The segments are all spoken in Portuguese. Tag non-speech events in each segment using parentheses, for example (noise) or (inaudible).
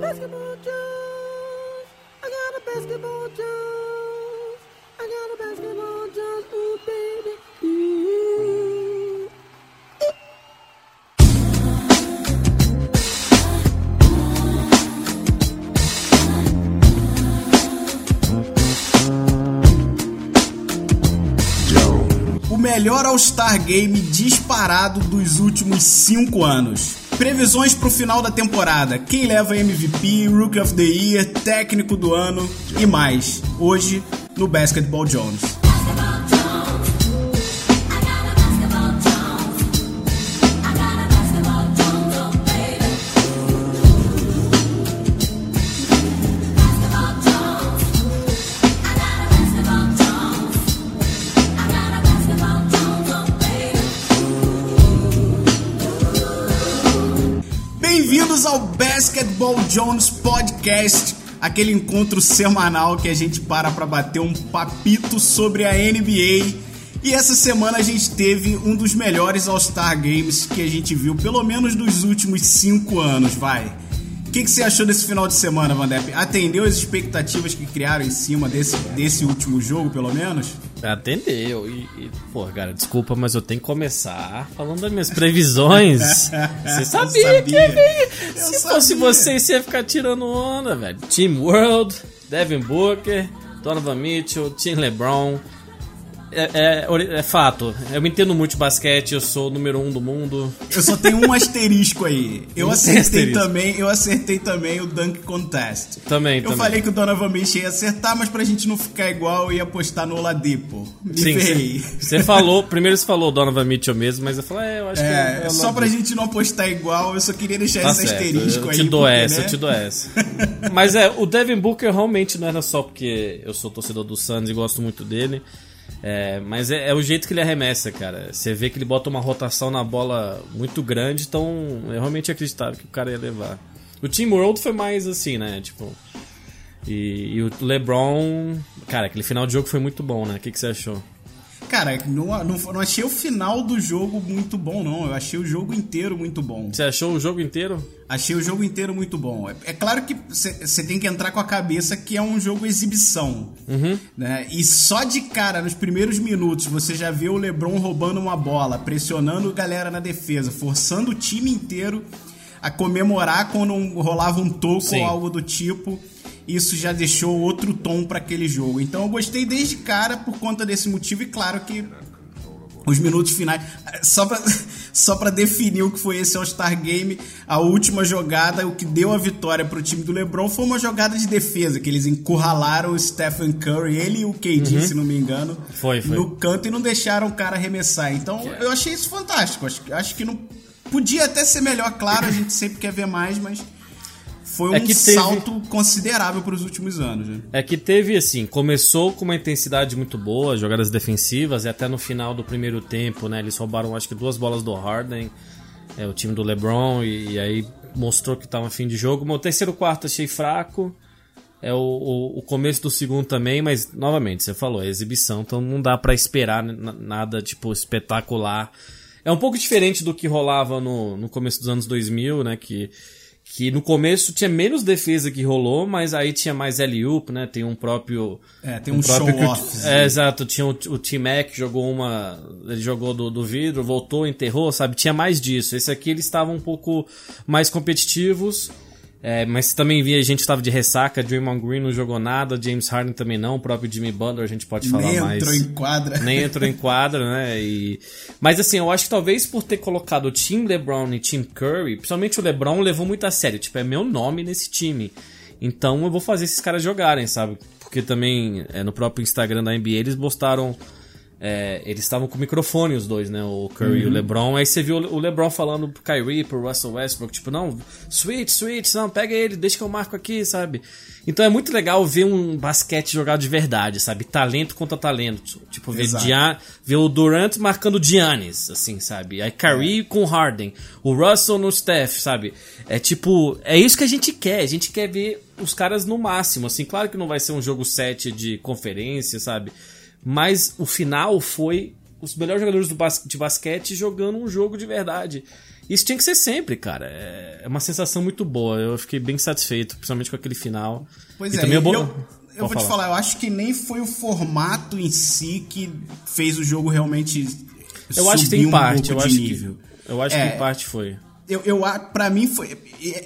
Basketball Jones. I got a basketball Jones. I got a basketball Jones. Ooh, baby. O melhor All-Star Game disparado dos últimos 5 anos. Previsões pro final da temporada: quem leva MVP, Rookie of the Year, técnico do ano e mais. Hoje no Basketball Jones. Basketball Jones Podcast, aquele encontro semanal que a gente para para bater um papito sobre a NBA. E essa semana a gente teve um dos melhores All-Star Games que a gente viu, pelo menos dos últimos cinco anos, vai. O que, que você achou desse final de semana, Vandep? Atendeu as expectativas que criaram em cima desse, desse último jogo, pelo menos? Atendeu. E, e, pô, cara, desculpa, mas eu tenho que começar falando das minhas previsões. (laughs) Você sabia, sabia. que ia vir. Se sabia. fosse você, você ia ficar tirando onda, velho. Team World, Devin Booker, Donovan Mitchell, Team LeBron. É, é- é fato, eu entendo muito de basquete, eu sou o número um do mundo. Eu só tenho um asterisco aí. Eu acertei também, eu acertei também o Dunk Contest. Também, Eu também. falei que o Donovan Mitchell ia acertar, mas pra gente não ficar igual, eu ia apostar no Oladipo. Me Sim, ferrei. você- falou, primeiro você falou Donovan Mitchell mesmo, mas eu falei, é, eu acho que É, eu- só pra gente não apostar igual, eu só queria deixar Tá esse certo, asterisco eu aí. te dou porque, essa, né? eu te dou essa. Mas é, o Devin Booker realmente não era só porque eu sou torcedor do Suns e gosto muito dele. É, mas é, é o jeito que ele arremessa, cara. Você vê que ele bota uma rotação na bola muito grande, então eu realmente acreditava que o cara ia levar. O Team World foi mais assim, né? Tipo. E, e o LeBron. Cara, aquele final de jogo foi muito bom, né? O que, que você achou? Cara, não, não, não achei o final do jogo muito bom, não. Eu achei o jogo inteiro muito bom. Você achou o jogo inteiro? Achei o jogo inteiro muito bom. É, é claro que você tem que entrar com a cabeça que é um jogo exibição. Né? E só de cara, nos primeiros minutos, você já vê o LeBron roubando uma bola, pressionando a galera na defesa, forçando o time inteiro a comemorar quando rolava um toco Sim. ou algo do tipo. Isso já deixou outro tom para aquele jogo. Então eu gostei desde cara por conta desse motivo e claro que os minutos finais. Só pra, (laughs) só pra definir o que foi esse All-Star Game, a última jogada, o que deu a vitória pro time do LeBron foi uma jogada de defesa, que eles encurralaram o Stephen Curry, ele e o KD, se não me engano, Uhum. Foi, foi. no canto e não deixaram o cara arremessar. Então eu achei isso fantástico. Acho, acho que não. Podia até ser melhor, claro, a gente sempre quer ver mais, mas foi um É que teve- salto considerável pros últimos anos. Né? É que teve assim, começou com uma intensidade muito boa, jogadas defensivas, e até no final do primeiro tempo, né? Eles roubaram acho que duas bolas do Harden, é, o time do LeBron, e, e aí mostrou que tava fim de jogo. O terceiro quarto achei fraco. É o, o, o começo do segundo também, mas novamente, você falou, é exibição, então não dá pra esperar nada tipo espetacular. É um pouco diferente do que rolava no, no começo dos anos 2000, né? Que, que no começo tinha menos defesa que rolou, mas aí tinha mais alley-oop, né? Tem um próprio... É, tem um próprio que o- show-off. É, exato. Tinha o, o T-Mac jogou uma... Ele jogou do, do vidro, voltou, enterrou, sabe? Tinha mais disso. Esse aqui eles estavam um pouco mais competitivos. É, mas também via a gente estava de ressaca, Draymond Green não jogou nada, James Harden também não, o próprio Jimmy Butler a gente pode falar Nem mais. entrou em quadra. Nem entrou em quadra, né? E... Mas assim, eu acho que talvez por ter colocado o Team LeBron e Team Curry, principalmente o LeBron levou muito a sério. Tipo, é meu nome nesse time. Então eu vou fazer esses caras jogarem, sabe? Porque também é, no próprio Instagram da NBA eles postaram. É, eles estavam com microfone os dois, né? O Curry e o LeBron. Aí você viu o LeBron falando pro Kyrie, pro Russell Westbrook, tipo, não, switch, switch, não, pega ele, deixa que eu marco aqui, sabe? Então é muito legal ver um basquete jogado de verdade, sabe? Talento contra talento. Tipo, ver, ver o Durant marcando o Giannis, assim, sabe? Aí Kyrie com o Harden, o Russell no Steph, sabe? É tipo, é isso que a gente quer. A gente quer ver os caras no máximo, assim. Claro que não vai ser um jogo 7 de conferência, sabe? Mas o final foi os melhores jogadores do bas- de basquete jogando um jogo de verdade. Isso tinha que ser sempre, cara. É é uma sensação muito boa. Eu fiquei bem satisfeito, principalmente com aquele final. Pois e é, também eu, eu Pode vou te falar. falar, eu acho que nem foi o formato em si que fez o jogo realmente Eu acho que tem um parte, eu acho nível. que. Eu acho É. que em parte foi. Eu, eu, a- pra mim foi.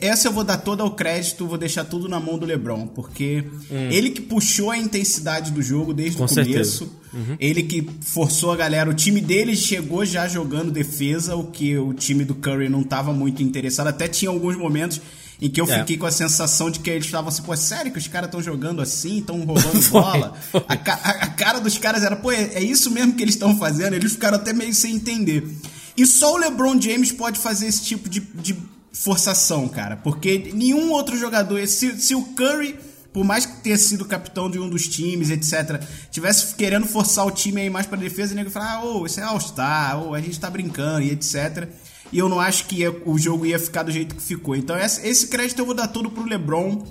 Essa eu vou dar todo o crédito, vou deixar tudo na mão do LeBron, porque ele que puxou a intensidade do jogo desde Hum. Com o começo. Uhum. Ele que forçou a galera. O time dele chegou já jogando defesa, o que o time do Curry não tava muito interessado. Até tinha alguns momentos em que eu É. fiquei com a sensação de que eles estavam assim, pô, sério que os caras estão jogando assim, estão (laughs) roubando Foi, bola? foi. A, a- a cara dos caras era, pô, é, é isso mesmo que eles estão fazendo? Eles ficaram até meio sem entender. E só o LeBron James pode fazer esse tipo de, de forçação, cara. Porque nenhum outro jogador. Se, se o Curry, por mais que tenha sido capitão de um dos times, etc., tivesse querendo forçar o time aí mais pra defesa, o nego ia falar, ah, ô, isso é All-Star, ô, a gente tá brincando e etc. E eu não acho que ia- o jogo ia ficar do jeito que ficou. Então, esse, esse crédito eu vou dar todo pro LeBron.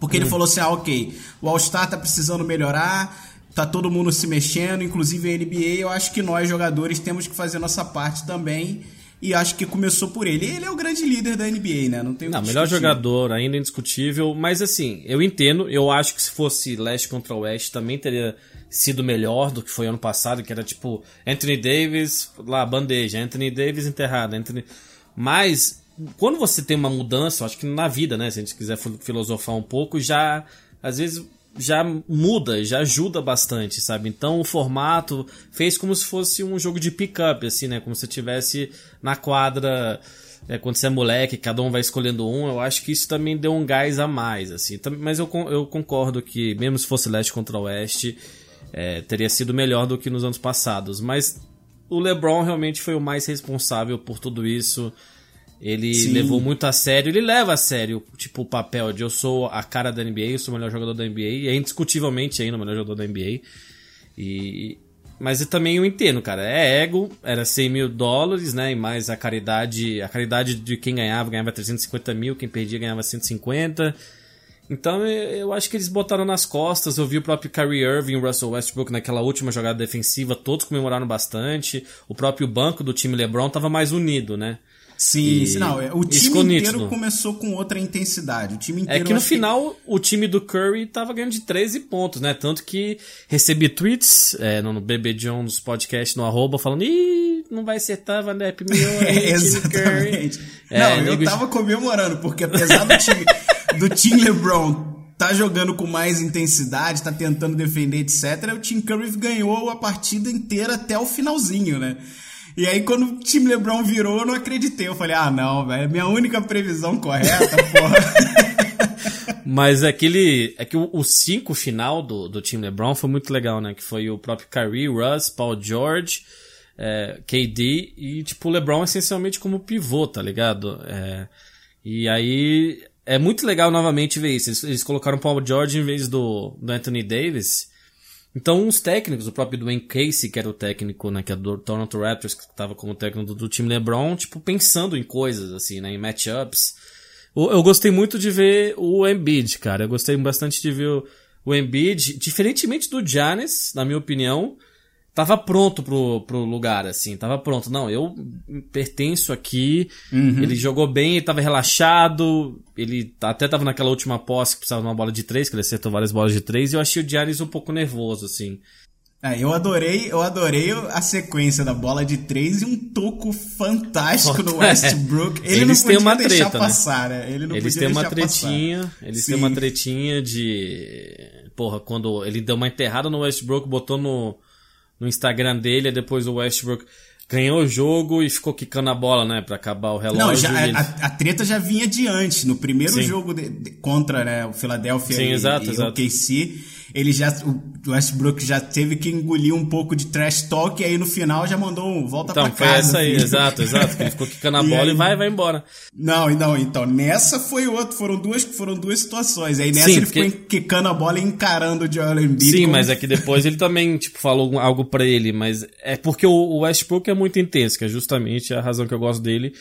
Porque ele falou assim: ah, ok, o All-Star tá precisando melhorar, tá todo mundo se mexendo, inclusive a NBA. Eu acho que nós, jogadores, temos que fazer nossa parte também. E acho que começou por ele. Ele é o grande líder da NBA, né? Não tem o Não, melhor jogador, ainda indiscutível. Mas assim, eu entendo. Eu acho que se fosse leste contra oeste também teria sido melhor do que foi ano passado, que era tipo Anthony Davis, lá, bandeja, Anthony Davis enterrado, Anthony. Mas quando você tem uma mudança, eu acho que na vida, né? Se a gente quiser fil- filosofar um pouco, já às vezes já muda, já ajuda bastante, sabe? Então o formato fez como se fosse um jogo de pick-up, assim, né? Como se tivesse na quadra é, quando você é moleque, cada um vai escolhendo um, eu acho que isso também deu um gás a mais, assim. Mas eu, eu concordo que, mesmo se fosse leste contra oeste, é, teria sido melhor do que nos anos passados. Mas o LeBron realmente foi o mais responsável por tudo isso. Ele Sim. levou muito a sério, ele leva a sério, tipo, o papel de eu sou a cara da NBA, eu sou o melhor jogador da NBA, e é indiscutivelmente ainda o melhor jogador da NBA. E, mas eu também eu entendo, cara. É ego, era 100 mil dólares, né? E mais a caridade. A caridade de quem ganhava, ganhava 350 mil, quem perdia ganhava 150. Então eu, acho que eles botaram nas costas. Eu vi o próprio Kyrie Irving e o Russell Westbrook naquela última jogada defensiva, todos comemoraram bastante. O próprio banco do time LeBron tava mais unido, né? Sim, E não. é, O time inteiro nítido. começou com outra intensidade. O time É inteiro. que eu no final o time do Curry tava ganhando de 13 pontos, né? Tanto que recebi tweets é, no BB Jones podcast no arroba falando Ih, não vai acertar, Van Depp, meu (laughs) É, time Curry. exatamente. É, não, eu nego- tava comemorando, porque apesar do time, (laughs) do time LeBron tá jogando com mais intensidade, tá tentando defender, etc., o Team Curry ganhou a partida inteira até o finalzinho, né? E aí, quando o time LeBron virou, eu não acreditei. Eu falei, ah, não, velho, minha única previsão correta, (laughs) porra. Mas aquele. É que o 5 final do, do time LeBron foi muito legal, né? Que foi o próprio Kyrie, Russ, Paul George, é, KD e, tipo, o LeBron essencialmente como pivô, tá ligado? É, e aí. É muito legal novamente ver isso. Eles, eles colocaram o Paul George em vez do, do Anthony Davis. Então, uns técnicos, o próprio Dwayne Casey, que era o técnico, né, que é do Toronto Raptors, que estava como técnico do, time LeBron, tipo, pensando em coisas, assim, né, em matchups. Eu, eu gostei muito de ver o Embiid, cara. Eu gostei bastante de ver o, o Embiid, diferentemente do Giannis, na minha opinião, tava pronto pro, pro lugar, assim, tava pronto. Não, eu pertenço aqui, ele jogou bem, ele tava relaxado, ele até tava naquela última posse que precisava de uma bola de três, que ele acertou várias bolas de três, e eu achei o Giannis um pouco nervoso, assim. É, eu adorei, eu adorei a sequência da bola de três e um toco fantástico no (laughs) Westbrook. Ele Eles não têm podia uma deixar treta, né? passar, né? Ele não Eles podia têm uma deixar passar. tretinha, eles têm Sim. uma tretinha de. Porra, quando ele deu uma enterrada no Westbrook, botou no, no Instagram dele, depois o Westbrook ganhou o jogo e ficou quicando a bola, né, pra acabar o relógio. Não, já, a, a treta já vinha de antes. No primeiro Sim. jogo de- de- contra né, o Philadelphia Sim, e, exato, e exato. o KC, ele já, o Westbrook já teve que engolir um pouco de trash talk e aí no final já mandou um volta Então, pra foi casa. essa aí, filho. exato, exato. que Ele ficou quicando a (laughs) bola aí- e vai, vai embora. Não, não, então, nessa foi outro, foram duas, foram duas situações. Aí nessa Sim, ele porque- ficou quicando a bola e encarando o Joel Embiid. Sim, como- mas é que depois ele também, tipo, falou algo pra ele, mas é porque o o Westbrook é muito intenso, que é justamente a razão que eu gosto dele.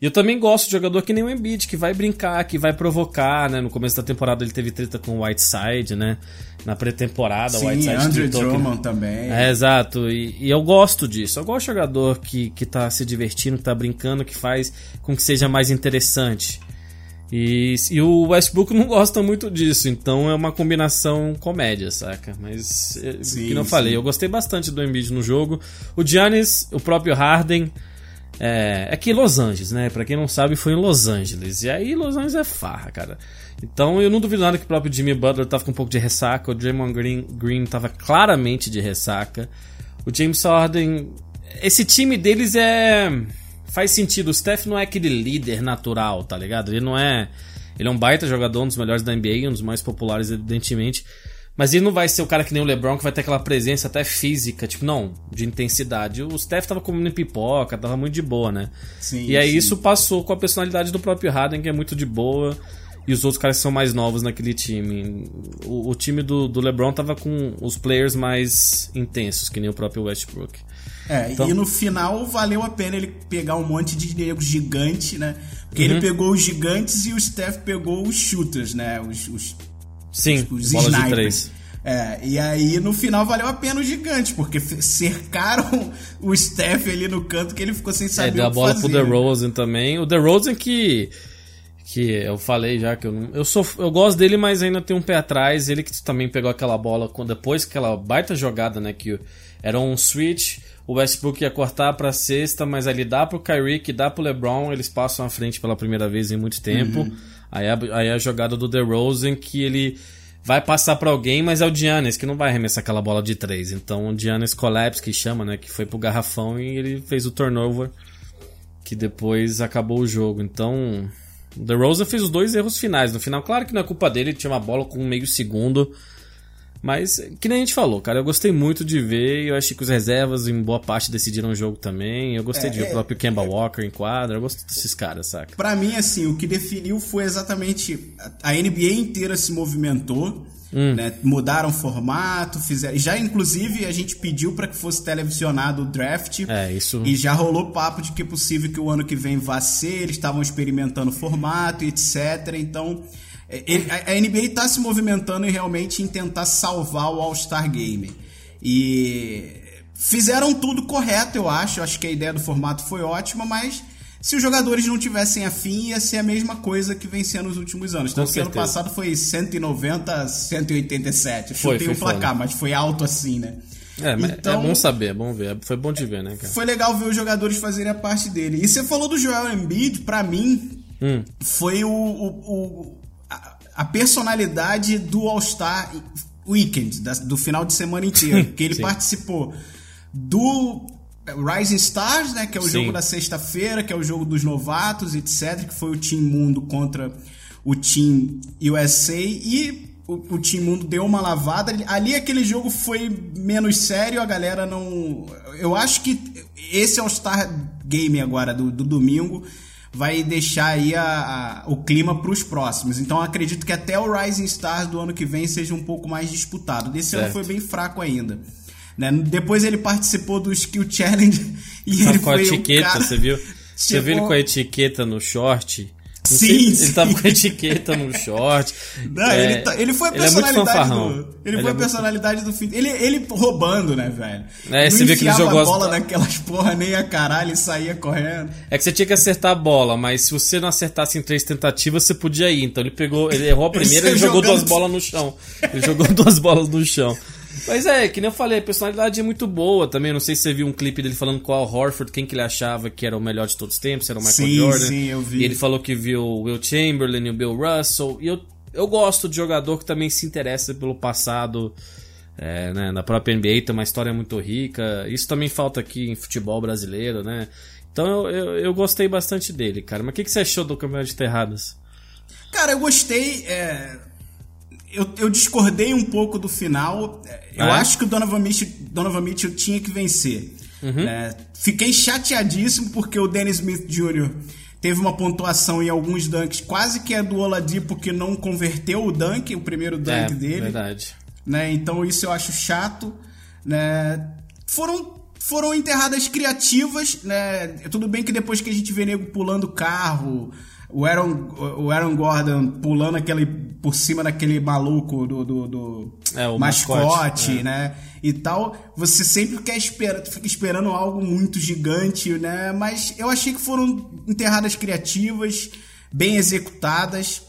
E eu também gosto de jogador que nem o Embiid, que vai brincar, que vai provocar, né? No começo da temporada ele teve treta com o Whiteside, né? Na pré-temporada. Sim, Whiteside Andrew Drummond também. É, exato. E, e eu gosto disso. Eu gosto de jogador que, que tá se divertindo, que tá brincando, que faz com que seja mais interessante. E, e o Westbrook não gosta muito disso, então é uma combinação comédia, saca? Mas, é, Sim, que não falei, eu gostei bastante do Embiid no jogo. O Giannis, o próprio Harden, é, é que Los Angeles, né? Pra quem não sabe, foi em Los Angeles. E aí Los Angeles é farra, cara. Então eu não duvido nada que o próprio Jimmy Butler tava com um pouco de ressaca. O Draymond Green, Green tava claramente de ressaca. O James Harden... Esse time deles é... Faz sentido. O Steph não é aquele líder natural, tá ligado? Ele não é... Ele é um baita jogador, um dos melhores da NBA, um dos mais populares, evidentemente. Mas ele não vai ser o cara que nem o LeBron, que vai ter aquela presença até física, tipo, não, de intensidade. O Steph tava comendo pipoca, tava muito de boa, né? Sim, e aí sim. isso passou com a personalidade do próprio Harden, que é muito de boa. E os outros caras são mais novos naquele time. O, o time do, do LeBron tava com os players mais intensos, que nem o próprio Westbrook. É, Então- e no final valeu a pena ele pegar um monte de nego gigante, né? Porque Uhum. ele pegou os gigantes e o Steph pegou os shooters, né? Os, os, Sim, os bola de snipers. três. É, e aí no final valeu a pena os gigantes, porque cercaram o Steph ali no canto que ele ficou sem É, saber deu o a bola fazer. pro DeRozan também. O DeRozan que que eu falei já que eu não, eu sou eu gosto dele, mas ainda tem um pé atrás. Ele que também pegou aquela bola quando depois aquela baita jogada, né, que era um switch, o Westbrook ia cortar pra sexta, mas ali dá pro Kyrie, que dá pro LeBron, eles passam à frente pela primeira vez em muito tempo. Aí, a, aí a jogada do DeRozan que ele vai passar pra alguém, mas é o Giannis que não vai arremessar aquela bola de três. Então o Giannis collapse que chama, né, que foi pro garrafão e ele fez o turnover que depois acabou o jogo. Então, o DeRozan fez os dois erros finais. No final, claro que não é culpa dele, ele tinha uma bola com meio segundo. Mas, que nem a gente falou, cara, eu gostei muito de ver. Eu achei que os reservas, em boa parte, decidiram o jogo também. Eu gostei É, de ver é- o próprio Kemba Walker em quadra. Eu gosto desses caras, saca? Pra mim, assim, o que definiu foi exatamente. A NBA inteira se movimentou. Hum. né? Mudaram o formato, fizeram. Já, inclusive, a gente pediu pra que fosse televisionado o draft. É, isso. E já rolou papo de que é possível que o ano que vem vá ser, eles estavam experimentando o formato e etc. Então, é, a NBA está se movimentando em realmente em tentar salvar o All-Star Game. E fizeram tudo correto, eu acho. Eu acho que a ideia do formato foi ótima, mas se os jogadores não tivessem afim, ia ser a mesma coisa que vem sendo nos últimos anos. Que ano passado foi 190 a 187. Foi, Chutei foi o placar, mas foi alto assim, né? É, mas Então- é bom saber, é bom ver. Foi bom de ver, né, cara? Foi legal ver os jogadores fazerem a parte dele. E você falou do Joel Embiid, pra mim, Hum. foi o, o- o- a, a personalidade do All-Star Weekend, da- do final de semana inteiro. (laughs) que ele Sim. participou do Rising Stars, né? Que é o Sim. jogo da sexta-feira, que é o jogo dos novatos, etc. Que foi o Team Mundo contra o Team USA. E o, o Team Mundo deu uma lavada. Ali aquele jogo foi menos sério, a galera não. Eu acho que esse All-Star Game agora, do, do domingo, vai deixar aí a- a- o clima para os próximos. Então acredito que até o Rising Stars do ano que vem seja um pouco mais disputado. Desse ano Certo. foi bem fraco ainda. Né? Depois ele participou do Skill Challenge (laughs) e Tava ele com a foi o etiqueta, cara- você viu? (laughs) Você viu ele com a etiqueta no short? Não Sim, sei, sim. Ele tava com a etiqueta no (laughs) short. Não, É, ele, tá- ele foi a ele é muito personalidade do. Ele, Ele foi é a muito- personalidade do fim. Ele, ele roubando, né, velho? É, Não você vê que ele jogou a as- bola naquelas porra nem a caralho e saía correndo. É que você tinha que acertar a bola, mas se você não acertasse em três tentativas, você podia ir. Então ele pegou, ele errou a primeira e jogou jogando- duas bolas no chão. Ele jogou duas bolas no chão. Mas é, que nem eu falei, a personalidade é muito boa também. Não sei se você viu um clipe dele falando com o Al Horford, quem que ele achava que era o melhor de todos os tempos, se era o Michael Sim, Jordan. sim, eu vi. E ele falou que viu o Will Chamberlain e o Bill Russell. E eu, eu gosto de jogador que também se interessa pelo passado é, né, da própria NBA, tem uma história muito rica. Isso também falta aqui em futebol brasileiro, né? Então eu, eu, eu gostei bastante dele, cara. Mas o que, que você achou do Campeonato de Terradas? Cara, eu gostei. é, Eu, eu discordei um pouco do final. Eu Ah, é? acho que o Donovan Mitchell, Donovan Mitchell tinha que vencer. Uhum. né? Fiquei chateadíssimo porque o Dennis Smith Jr. teve uma pontuação em alguns dunks quase que é do Oladipo que não converteu o dunk, o primeiro dunk é, dele. verdade. né? Então isso eu acho chato, né? Foram foram enterradas criativas, né? Tudo bem que depois que a gente vê nego pulando carro, o Aaron, o Aaron Gordon pulando aquele, por cima daquele maluco do, do, do É, mascote, mascote, é. né? E tal, você sempre quer esperar, fica esperando algo muito gigante, né? Mas eu achei que foram enterradas criativas, bem executadas.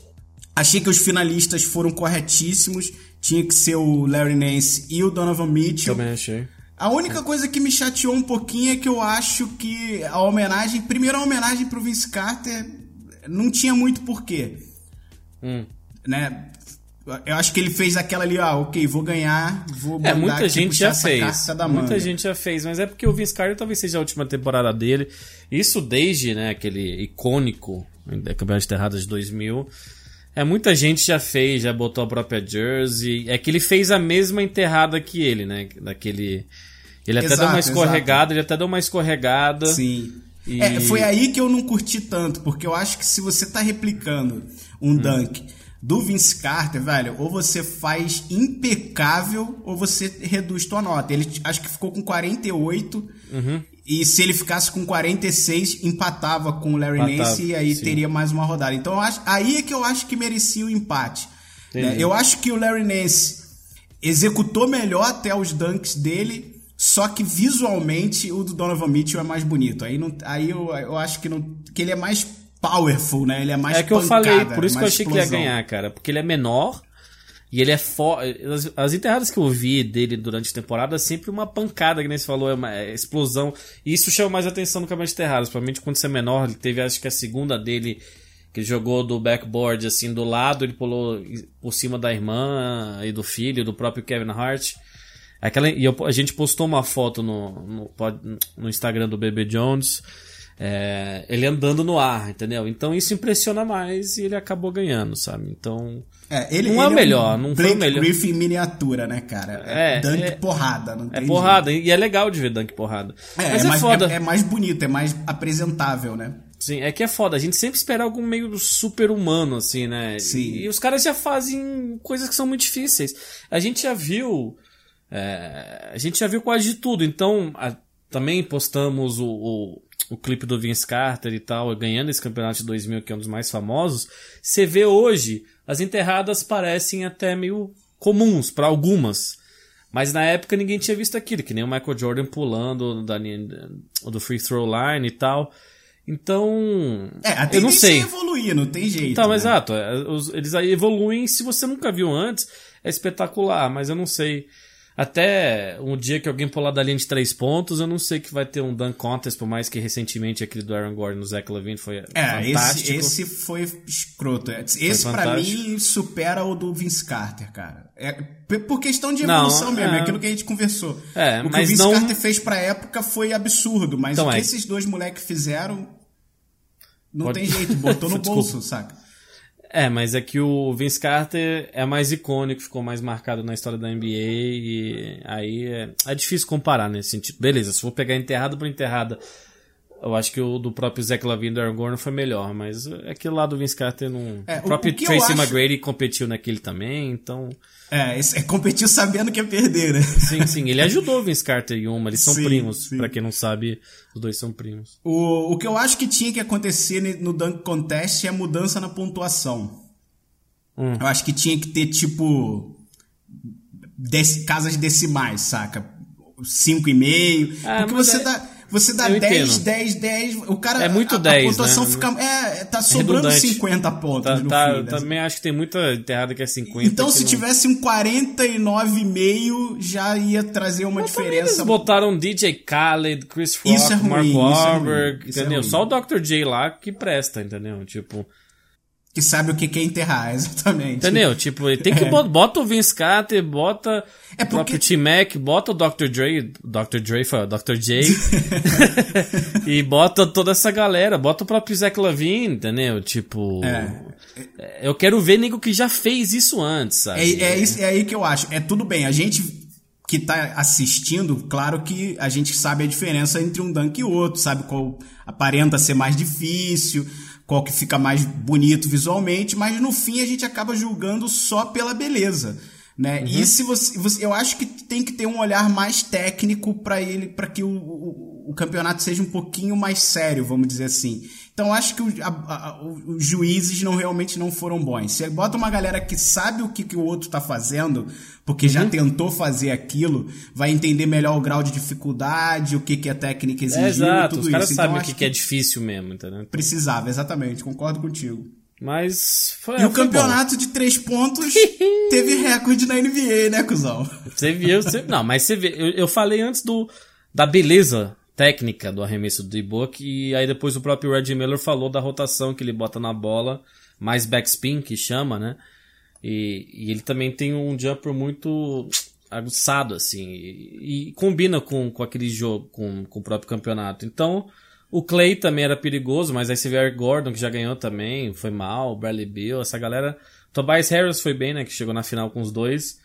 Achei que os finalistas foram corretíssimos. Tinha que ser o Larry Nance e o Donovan Mitchell. Também achei. A única coisa que me chateou um pouquinho é que eu acho que a homenagem, primeiro a homenagem pro Vince Carter não tinha muito porquê, Hum. né? Eu acho que ele fez aquela ali, ah, ok, vou ganhar, vou É, mandar muita aqui gente já fez. Muita gente já fez, mas é porque o Vince Carter talvez seja a última temporada dele. Isso desde, né, aquele icônico Campeonato de Terradas de 2000. É, muita gente já fez, já botou a própria jersey. É que ele fez a mesma enterrada que ele, né? Daquele. Ele até deu uma Exato, escorregada, ele até deu uma escorregada. Sim. E- É, foi aí que eu não curti tanto, porque eu acho que se você tá replicando um Hum. dunk do Vince Carter, velho, ou você faz impecável ou você reduz tua nota. Ele acho que ficou com 48 Uhum. e se ele ficasse com 46 empatava com o Larry Empatava, Nance e aí sim. teria mais uma rodada. Então acho, aí é que eu acho que merecia o empate. Né? Eu acho que o Larry Nance executou melhor até os dunks dele, só que visualmente o do Donovan Mitchell é mais bonito. Aí, não, aí eu, eu acho que, não, que ele é mais powerful, né? Ele é mais É que eu pancada, falei, por isso que eu achei que ele ia explosão. ganhar, cara. Porque ele é menor e ele é forte. As, as enterradas que eu vi dele durante a temporada é sempre uma pancada, que nem você falou, é uma é explosão. E isso chama mais atenção no campeonato de enterradas. Provavelmente quando você é menor, ele teve acho que a segunda dele, que jogou do backboard assim do lado, ele pulou por cima da irmã e do filho, do próprio Kevin Hart. Aquela, e eu- a gente postou uma foto no, no, no Instagram do Bebê Jones. é, ele andando no ar, entendeu? Então isso impressiona mais e ele acabou ganhando, sabe? Então. É, ele, Não é ele o melhor, não foi o melhor. Griffin miniatura, né, cara? É, É, dunk é- porrada, não É tem porrada, e é legal de ver Dunk porrada. jeito. É, Mas é é, mais, foda. é- é mais bonito, é mais apresentável, né? Sim, é que é foda. A gente sempre espera algo meio super humano, assim, né? Sim. E os caras já fazem coisas que são muito difíceis. A gente já viu. É, a gente já viu quase de tudo. Então, a- também postamos o, o, o clipe do Vince Carter e tal, ganhando esse campeonato de 2000, que é um dos mais famosos. Você vê hoje, as enterradas parecem até meio comuns para algumas. Mas na época ninguém tinha visto aquilo, que nem o Michael Jordan pulando da do free throw line e tal. Então, É, a eu não tendência sei. é evoluir, não tem jeito. Tá, né? exato. é, Eles aí evoluem. Se você nunca viu antes, é espetacular. Mas eu não sei. Até um dia que alguém pular da linha de três pontos, eu não sei que vai ter um dunk contest, por mais que recentemente aquele do Aaron Gordon no Zach Levine foi É, esse, fantástico. esse foi escroto. Esse, pra fantástico. mim, supera o do Vince Carter, cara. É, por questão de Não, evolução mesmo, é é. aquilo que a gente conversou. É, o que o Vince não- Carter fez pra época foi absurdo, mas Então o que é. esses dois moleques fizeram. Não Pode- tem jeito, botou no (laughs) bolso, saca? É, mas é que o Vince Carter é mais icônico, ficou mais marcado na história da NBA e aí é, é difícil comparar nesse sentido. Beleza, se for pegar enterrada por enterrada, eu acho que o do próprio Zach Lavine do Aaron Gordon foi melhor, mas aquele lá do Vince Carter não... É, o próprio o Tracy acho- McGrady competiu naquele também, então... É, é competiu sabendo que ia perder, né? Sim, sim, ele ajudou o Vince Carter e uma, eles são Sim, primos, pra quem não sabe, os dois são primos. O, o que eu acho que tinha que acontecer no Dunk Contest é a mudança na pontuação. Hum. Eu acho que tinha que ter, tipo. dec- casas decimais, saca? 5,5. Ah, porque mas você é- dá. Você dá eu 10, entendo. 10, 10. O cara. É muito a, 10, A pontuação né? fica. É, tá sobrando redundante. 50 pontos Tá, no tá- fim. né? também acho que tem muita enterrada que é 50. Então, se não- tivesse um 49,5, já ia trazer uma Mas diferença. Eles botaram DJ Khaled, Chris Rock, Isso é ruim, Mark isso é Wahlberg, é entendeu? ruim. Só o Dr. J lá que presta, entendeu? Tipo, Que sabe o que é enterrar, (laughs) exatamente. entendeu? Tipo, tem que bot- bota o Vince Carter, bota É o próprio porque- T-Mac, bota o Dr. Dre, Dr. Dre Dr. J, (laughs) (laughs) e bota toda essa galera, bota o próprio Zach Lavine, entendeu? Tipo, É. eu quero ver nego que já fez isso antes, sabe? É, é, isso- é aí que eu acho. É tudo bem. A gente que tá assistindo, claro que a gente sabe a diferença entre um dunk e outro, sabe qual aparenta ser mais difícil, qual que fica mais bonito visualmente, mas no fim a gente acaba julgando só pela beleza. Né? E se você, você- eu acho que tem que ter um olhar mais técnico para ele, para que o, o, o campeonato seja um pouquinho mais sério, vamos dizer assim. Então acho que o- a- a- o- os juízes não realmente não foram bons. Você bota uma galera que sabe o que, que o outro tá fazendo, porque Uhum. já tentou fazer aquilo, vai entender melhor o grau de dificuldade, o que, que a técnica exigiu, É, exato, tudo os caras isso. Então, sabem o acho que, que é difícil mesmo, entendeu? Precisava, exatamente, concordo contigo. Mas foi, E o foi bom. campeonato de três pontos (laughs) teve recorde na NBA, né, cuzão? Você viu, você- não, mas você vê, eu, eu falei antes do da beleza técnica do arremesso do D-Book e aí depois o próprio Reggie Miller falou da rotação que ele bota na bola, mais backspin que chama, né? E, e ele também tem um jumper muito aguçado, assim, e, e combina com, com aquele jogo, com, com o próprio campeonato. Então, o Clay também era perigoso, mas aí você vê Eric Gordon, que já ganhou também, foi mal, o Bradley Bill, essa galera. Tobias Harris foi bem, né, que chegou na final com os dois.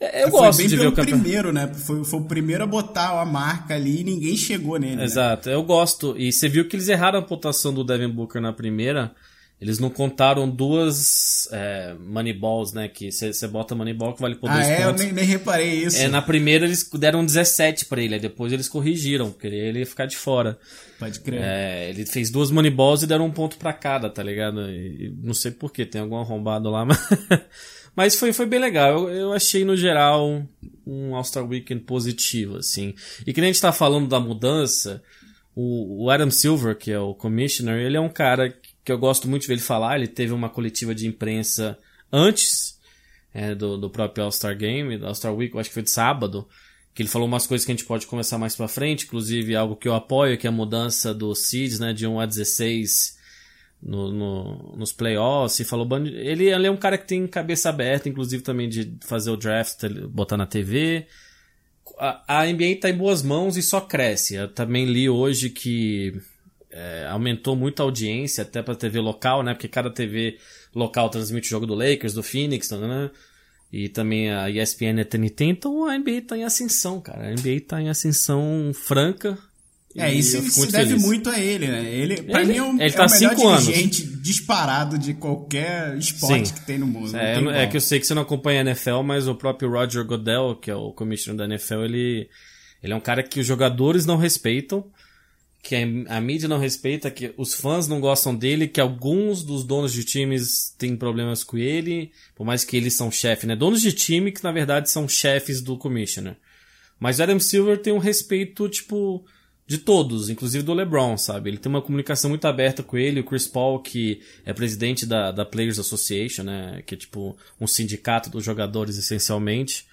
É, Eu Foi gosto bem de ver o campeonato. primeiro, né? Foi, foi o primeiro a botar a marca ali e ninguém chegou nele. né? Exato, eu gosto. E você viu que eles erraram a pontuação do Devin Booker na primeira. Eles não contaram duas é, Moneyballs, né? Que você bota Moneyball que vale por Ah, dois é? Eu pontos. nem, nem reparei isso. É, na primeira eles deram 17 pra ele, aí depois eles corrigiram, porque ele ia ficar de fora. Pode crer. É, ele fez duas Moneyballs e deram um ponto pra cada, tá ligado? E não sei porquê, tem algum arrombado lá, (laughs) mas, mas foi, foi bem legal. Eu, eu achei, no geral, um All-Star Weekend positivo, assim. E que nem a gente tá falando da mudança, o, o Adam Silver, que é o commissioner, ele é um cara que eu gosto muito de ver ele falar. Ele teve uma coletiva de imprensa antes é, do, do próprio All-Star Game, do All-Star Week, eu acho que foi de sábado, que ele falou umas coisas que a gente pode conversar mais pra frente, inclusive algo que eu apoio, que é a mudança dos seeds, né, de 1 a 16 no, no- nos playoffs, e falou, ele, ele é um cara que tem cabeça aberta, inclusive também de fazer o draft, botar na TV. A, a NBA tá em boas mãos e só cresce. Eu também li hoje que é, aumentou muito a audiência, até pra TV local, né, porque cada TV local transmite o jogo do Lakers, do Phoenix, né, e também a ESPN e a TNT, então a NBA tá em ascensão, cara. A NBA tá em ascensão franca. É, isso se muito deve feliz. muito a ele, né? Ele, pra Ele- mim, é, um, ele é tá o melhor cinco anos. dirigente disparado de qualquer esporte Sim. que tem no mundo. É, é que eu sei que você não acompanha a NFL, mas o próprio Roger Goodell, que é o commissioner da NFL, ele, ele é um cara que os jogadores não respeitam, que a, a mídia não respeita, que os fãs não gostam dele, que alguns dos donos de times têm problemas com ele, por mais que eles são chefe, né? Donos de time que na verdade são chefes do commissioner. Mas o Adam Silver tem um respeito, tipo, de todos, inclusive do LeBron, sabe? Ele tem uma comunicação muito aberta com ele, o Chris Paul, que é presidente da, da Players Association, né? Que é tipo um sindicato dos jogadores, essencialmente.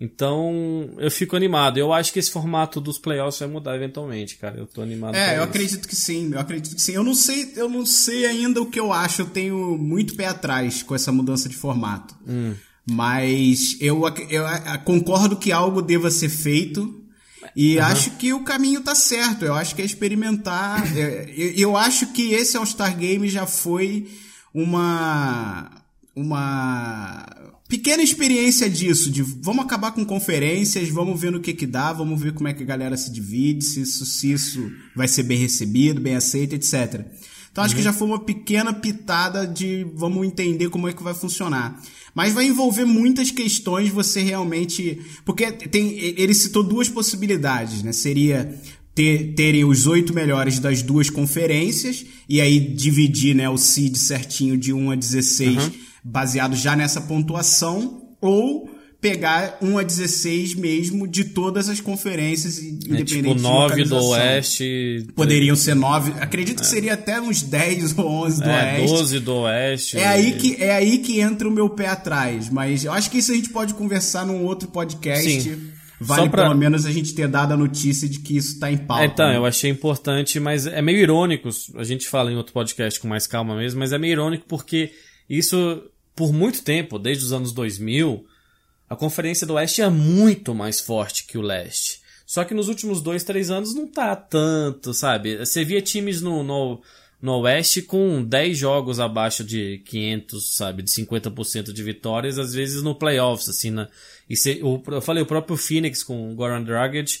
Então, eu fico animado. Eu acho que esse formato dos playoffs vai mudar eventualmente, cara. Eu tô animado. É, eu isso. acredito que sim, eu acredito que sim. Eu não sei, eu não sei ainda o que eu acho, eu tenho muito pé atrás com essa mudança de formato. Hum. Mas eu, eu a- concordo que algo deva ser feito. E acho que o caminho tá certo. Eu acho que é experimentar. (laughs) É, eu, eu acho que esse All-Star Game já foi uma. Uma pequena experiência disso, de vamos acabar com conferências, vamos ver no que que dá, vamos ver como é que a galera se divide, se isso, se isso vai ser bem recebido, bem aceito, etc. Então acho que já foi uma pequena pitada de vamos entender como é que vai funcionar. Mas vai envolver muitas questões você realmente. Porque tem. Ele citou duas possibilidades, né? Seria ter, terem os oito melhores das duas conferências e aí dividir né, o seed certinho de 1 a 16, baseado já nessa pontuação, ou pegar 1 a 16 mesmo de todas as conferências, É independente tipo de 9 do. Oeste. Poderiam ser 9, acredito que seria até uns 10 ou 11 do É, Oeste. 12 do Oeste. É aí, que, é aí que entra o meu pé atrás, mas eu acho que isso a gente pode conversar num outro podcast. Sim. Vale pra- pelo menos a gente ter dado a notícia de que isso tá em pauta. É, então, né? eu achei importante, mas é meio irônico. A gente fala em outro podcast com mais calma mesmo, mas é meio irônico porque isso, por muito tempo, desde os anos 2000, a Conferência do Oeste é muito mais forte que o Leste. Só que nos últimos dois, três anos não tá tanto, sabe? Você via times no, no, no Oeste com 10 jogos abaixo de 500, sabe? De 50% de vitórias, às vezes no playoffs, assim, na, e o, eu falei, o próprio Phoenix com o Goran Dragic,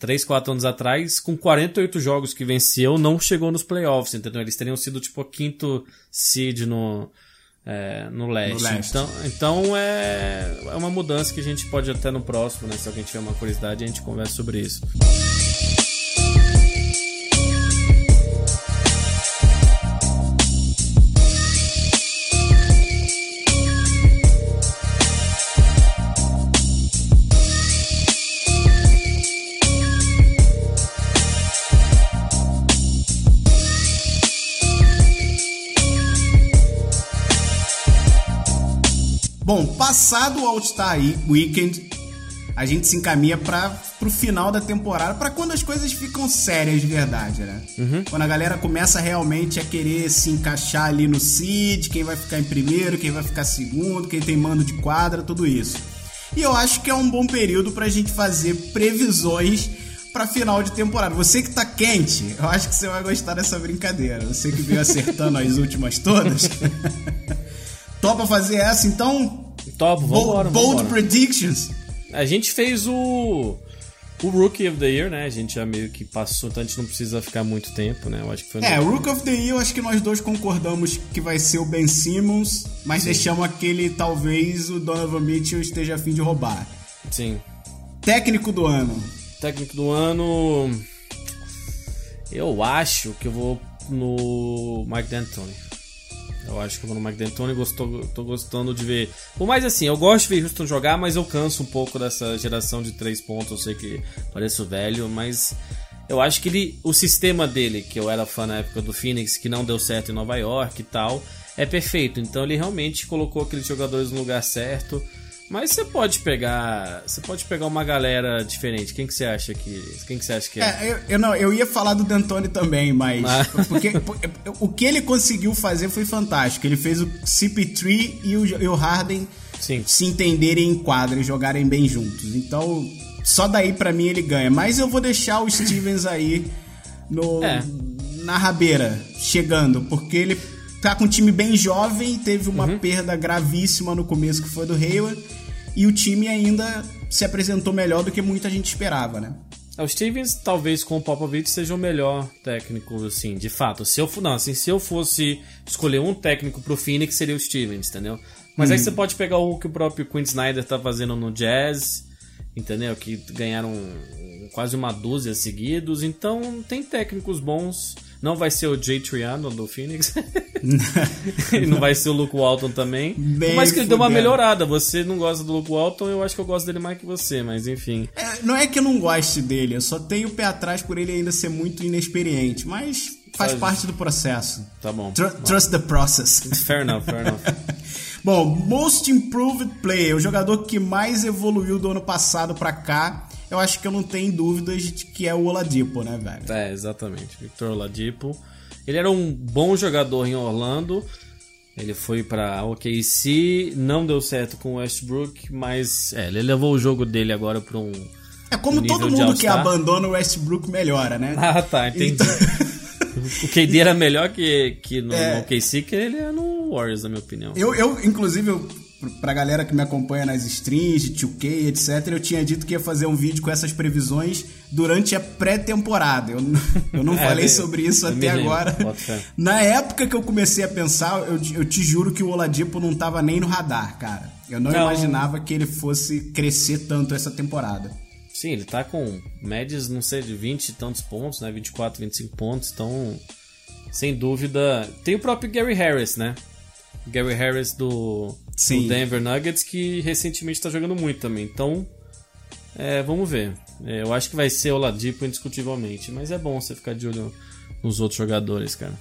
3, 4 anos atrás, com 48 jogos que venceu, não chegou nos playoffs, entendeu? Eles teriam sido tipo o quinto seed no, é, no, leste. No leste. Então, então é, é uma mudança que a gente pode até no próximo, né? Se alguém tiver uma curiosidade, a gente conversa sobre isso. Passado o All-Star Weekend, a gente se encaminha para pro final da temporada, para quando as coisas ficam sérias de verdade, né? Uhum. Quando a galera começa realmente a querer se encaixar ali no seed, quem vai ficar em primeiro, quem vai ficar segundo, quem tem mando de quadra, tudo isso. E eu acho que é um bom período pra gente fazer previsões pra final de temporada. Você que tá quente, eu acho que você vai gostar dessa brincadeira. Você que veio acertando as últimas todas. (laughs) Topa fazer essa, então? Top, vambora, Bold vambora. predictions. A gente fez o. O Rookie of the Year, né? A gente já meio que passou, então a gente não precisa ficar muito tempo, né? Eu acho que foi. É, no- Rook of the Year, eu acho que nós dois concordamos que vai ser o Ben Simmons, mas deixamos aquele, talvez, o Donovan Mitchell esteja a fim de roubar. Sim. Técnico do ano. Técnico do ano. Eu acho que eu vou no Mike D'Antoni. Eu acho que eu vou no Mike D'Antoni. Gostou, tô gostando de ver. Por mais assim, eu gosto de ver Houston jogar, mas eu canso um pouco dessa geração de três pontos. Eu sei que pareço velho, mas eu acho que ele, o sistema dele, que eu era fã na época do Phoenix, que não deu certo em Nova York e tal, é perfeito. Então ele realmente colocou aqueles jogadores no lugar certo. Mas você pode pegar, você pode pegar uma galera diferente. Quem que você acha que, quem que você acha que é? É, eu, eu não, eu ia falar do D'Antoni também, mas Ah. (laughs) porque por- o que ele conseguiu fazer foi fantástico. Ele fez o CP3 e o, e o Harden Sim. se entenderem em quadra e jogarem bem juntos. Então, só daí pra mim ele ganha. Mas eu vou deixar o Stevens aí no É. na rabeira, chegando, porque ele tá com um time bem jovem, teve uma Uhum. perda gravíssima no começo que foi do Hayward, e o time ainda se apresentou melhor do que muita gente esperava, né? É, O Stevens, talvez com o Popovich, seja o melhor técnico, assim, de fato. Se eu, não, assim, se eu fosse escolher um técnico pro Phoenix, seria o Stevens, entendeu? Mas aí você pode pegar o que o próprio Quinn Snyder tá fazendo no Jazz, entendeu? Que ganharam quase uma dúzia seguidos. Então, tem técnicos bons. Não vai ser o Jay Triano do Phoenix. (laughs) (laughs) e não vai ser o Luke Walton também. Nem mas que ele deu uma melhorada. Você não gosta do Luke Walton, eu acho que eu gosto dele mais que você, mas enfim. É, não é que eu não goste dele, eu só tenho o pé atrás por ele ainda ser muito inexperiente, mas faz Faz- parte do processo. Tá bom. Tru- trust the process. (laughs) Fair enough, fair enough. Bom, Most Improved Player, o jogador que mais evoluiu do ano passado pra cá, eu acho que eu não tenho dúvidas de que é o Oladipo, né, velho? É, exatamente. Victor Oladipo. Ele era um bom jogador em Orlando. Ele foi pra OKC, não deu certo com o Westbrook, mas é, ele levou o jogo dele agora pra um. É como nível todo mundo que abandona o Westbrook melhora, né? (laughs) Ah, tá, entendi. Então- (laughs) o KD era melhor que, que no, É. no OKC, que ele é no Warriors, na minha opinião. Eu, eu, inclusive, eu, pra galera que me acompanha nas streams, de 2K, etc., eu tinha dito que ia fazer um vídeo com essas previsões durante a pré-temporada. Eu, (laughs) eu não É, falei eu- sobre isso até agora. Na época que eu comecei a pensar, eu, te- eu te juro que o Oladipo não tava nem no radar, cara. Eu não, Não. imaginava que ele fosse crescer tanto essa temporada. Sim, ele tá com médias, não sei, de 20 e tantos pontos, né? 24, 25 pontos, então, sem dúvida. Tem o próprio Gary Harris, né? Gary Harris do, Sim. do Denver Nuggets, que recentemente tá jogando muito também. Então, é, vamos ver. É, eu acho que vai ser o Ladipo indiscutivelmente, mas é bom você ficar de olho nos outros jogadores, cara.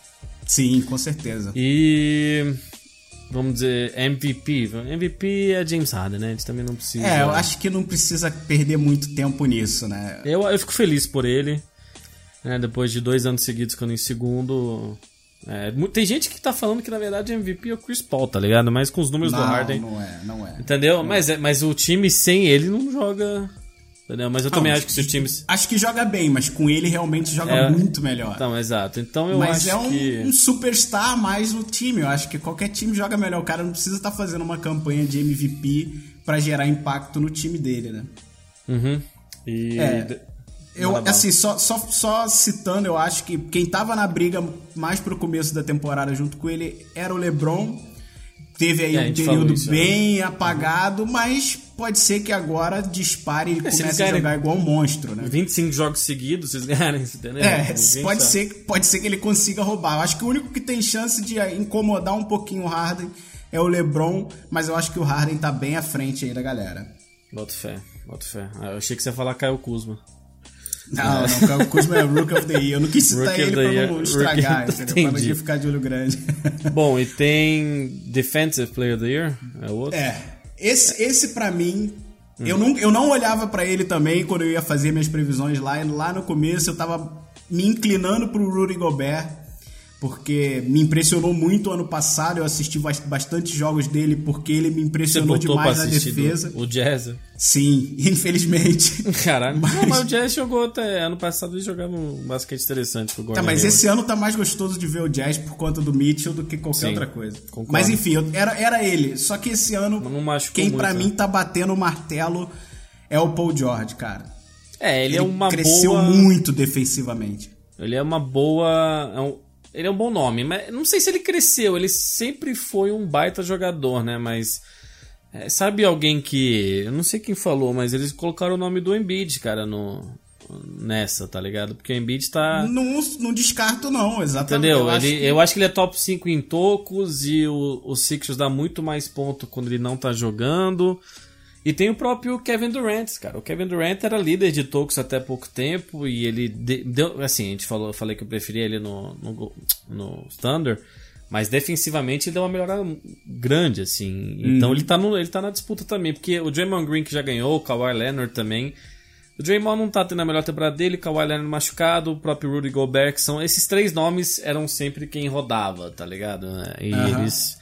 Sim, com certeza. E. Vamos dizer, MVP. MVP é James Harden, né? A gente também não precisa. É, eu acho que não precisa perder muito tempo nisso, né? Eu, eu fico feliz por ele. né, depois de dois anos seguidos ficando em segundo. É, tem gente que tá falando que na verdade MVP é o Chris Paul, tá ligado? Mas com os números do Não, Harden. não é, não é. Entendeu? Mas, é- mas o time sem ele não joga. Entendeu? Mas eu também Não, acho que se o time. Acho que joga bem, mas com ele realmente joga É. muito melhor. Então, exato. Então eu mas acho é um, que. um superstar a mais no time. Eu acho que qualquer time joga melhor. O cara não precisa estar fazendo uma campanha de MVP pra gerar impacto no time dele, né? Uhum. E. É. Eu, Manda bala. assim, só, só, só citando, eu acho que quem tava na briga mais pro começo da temporada junto com ele era o LeBron. Teve aí É, um período isso, né? bem apagado, mas pode ser que agora dispare e eles comece a ganharem- jogar igual um monstro, né? 25 jogos seguidos, vocês ganharem, (laughs) entendeu? É, pode sabe. ser, pode ser que ele consiga roubar. Eu acho que o único que tem chance de incomodar um pouquinho o Harden é o LeBron, mas eu acho que o Harden tá bem à frente aí da galera. Boto fé, boto fé. Ah, eu achei que você ia falar Caio Kuzma. Não, não, Kyle Kuzma é Rook of the Year. Eu não quis citar Rookie of ele pra Year. não estragar, Rookie- entendeu? Pra ninguém ficar de olho grande. (laughs) Bom, e tem Defensive Player of the Year, é o outro. É, esse, esse pra mim, Hum. eu, não, eu não olhava pra ele também quando eu ia fazer minhas previsões lá. E lá no começo eu tava me inclinando pro Rudy Gobert, porque me impressionou muito ano passado. Eu assisti bas- bastante jogos dele porque ele me impressionou demais na defesa. o Jazz? Sim, (laughs) infelizmente. Caralho. Mas- Não, mas o Jazz jogou até ano passado ele jogava um basquete interessante com o Tá, mas Hayward. esse ano tá mais gostoso de ver o Jazz por conta do Mitchell do que qualquer Sim, outra coisa. concordo. Mas enfim, eu- era, era ele. Só que esse ano, Não quem muito, pra né? mim tá batendo o martelo é o Paul George, cara. É, ele, é uma cresceu boa... muito defensivamente. Ele é uma boa. é um- Ele é um bom nome, mas não sei se ele cresceu. Ele sempre foi um baita jogador, né? Mas. é, sabe alguém que. Eu não sei quem falou, mas eles colocaram o nome do Embiid, cara, no. Nessa, tá ligado? Porque o Embiid tá. Não, não descarto, não, exatamente. Entendeu? Eu acho ele, que- Eu acho que ele é top 5 em tocos e o, o Sixers dá muito mais ponto quando ele não tá jogando. E tem o próprio Kevin Durant, cara. O Kevin Durant era líder de tocos até pouco tempo e ele de- deu. Assim, a gente falou, eu falei que eu preferia ele no, no, no Thunder. Mas defensivamente ele deu uma melhorada grande, assim. Então ele, tá no, ele tá na disputa também. Porque o Draymond Green que já ganhou, o Kawhi Leonard também. O Draymond não tá tendo a melhor temporada dele, Kawhi Leonard machucado, o próprio Rudy Gobert, que são esses três nomes eram sempre quem rodava, tá ligado? E Aham. eles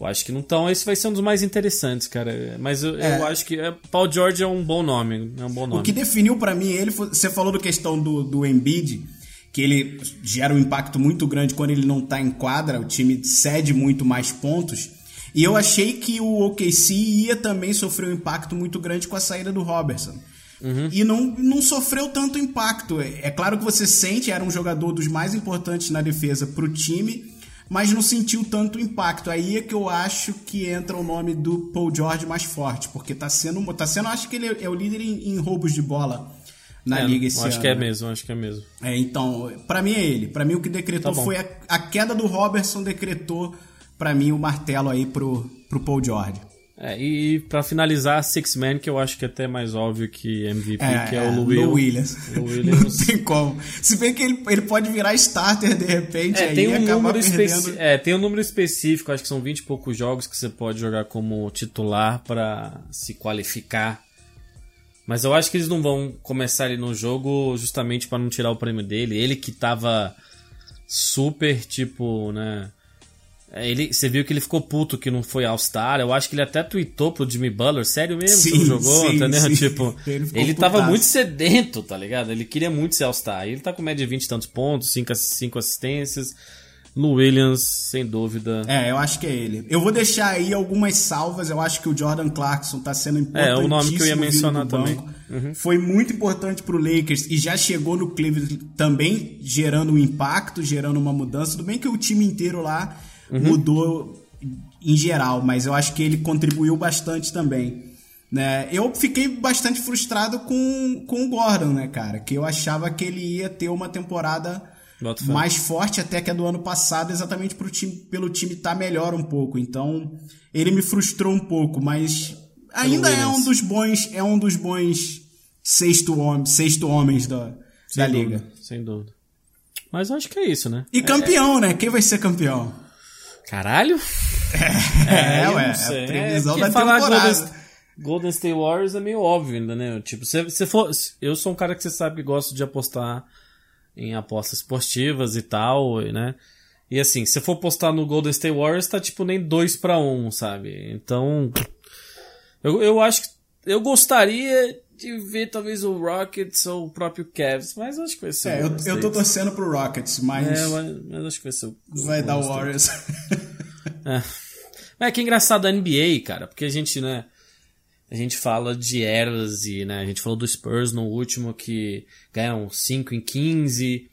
eu acho que não estão, esse vai ser um dos mais interessantes, cara. Mas eu, É. eu acho que é, Paul George é um bom nome, é um bom nome. O que definiu pra mim ele, foi- você falou da questão do, do Embiid, que ele gera um impacto muito grande quando ele não tá em quadra, o time cede muito mais pontos. E eu achei que o OKC ia também sofrer um impacto muito grande com a saída do Robertson. E não, não sofreu tanto impacto. É, é claro que você sente, era um jogador dos mais importantes na defesa pro time, mas não sentiu tanto impacto. Aí é que eu acho que entra o nome do Paul George mais forte, porque tá sendo, tá sendo acho que ele é o líder em, em roubos de bola na É, liga esse acho ano. que é mesmo, acho que é mesmo. É, então, pra mim é ele. Pra mim o que decretou Tá foi a, a queda do Robertson decretou pra mim o martelo aí pro, pro Paul George. É, e pra finalizar, Six Man, que eu acho que é até mais óbvio que MVP, que é, o Lou, Lou Will- Williams. Lou Williams. (laughs) Não tem como. Se bem que ele, ele pode virar starter de repente É, aí tem um número perdendo. específico. É, tem um número específico, acho que são 20 e poucos jogos que você pode jogar como titular pra se qualificar. Mas eu acho que eles não vão começar ele no jogo justamente pra não tirar o prêmio dele. Ele que tava super, tipo, né? É, Ele, você viu que ele ficou puto que não foi All-Star. Eu acho que ele até tweetou pro Jimmy Butler. Sério mesmo? Sim, não jogou? sim, entendeu? sim. (laughs) Tipo, Ele ele, tava muito sedento, tá ligado? Ele queria muito ser All-Star. Ele tá com média de 20 e tantos pontos, 5 assistências. Lou Williams, sem dúvida. É, eu acho que é ele. Eu vou deixar aí algumas salvas. Eu acho que o Jordan Clarkson tá sendo É, importantíssimo. o nome que eu ia mencionar também. banco. Foi muito importante pro Lakers e já chegou no Cleveland também gerando um impacto, gerando uma mudança. Tudo bem que o time inteiro lá Uhum. mudou em geral, mas eu acho que ele contribuiu bastante também. Né? Eu fiquei bastante frustrado com, com o Gordon, né, cara? Que eu achava que ele ia ter uma temporada mais forte até que a do ano passado, exatamente pro time, pelo time estar melhor um pouco. Então, ele me frustrou um pouco, mas ainda é um dos bons, é um dos bons sexto, homem, sexto homens da, da Sem liga. dúvida, sem dúvida. Mas acho que é isso, né? E campeão, né? Quem vai ser campeão? Caralho? (laughs) É, eu ué, a previsão é, da falar temporada. Golden, Golden State Warriors é meio óbvio ainda, né? Tipo, se você for. Eu sou um cara que você sabe que gosta de apostar em apostas esportivas e tal, né? E assim, se for postar no Golden State Warriors, tá tipo nem 2 para 1, sabe? Então. Eu, eu acho que. Eu gostaria de ver talvez o Rockets ou o próprio Cavs, mas acho que vai ser. É, o eu, eu tô torcendo pro Rockets, mas É, mas, mas acho que vai ser o. vai dar o. Warriors. (laughs) É. Mas é que é engraçado a NBA, cara, porque a gente, né, a gente fala de eras e, né, a gente falou do Spurs no último que ganham 5 em 15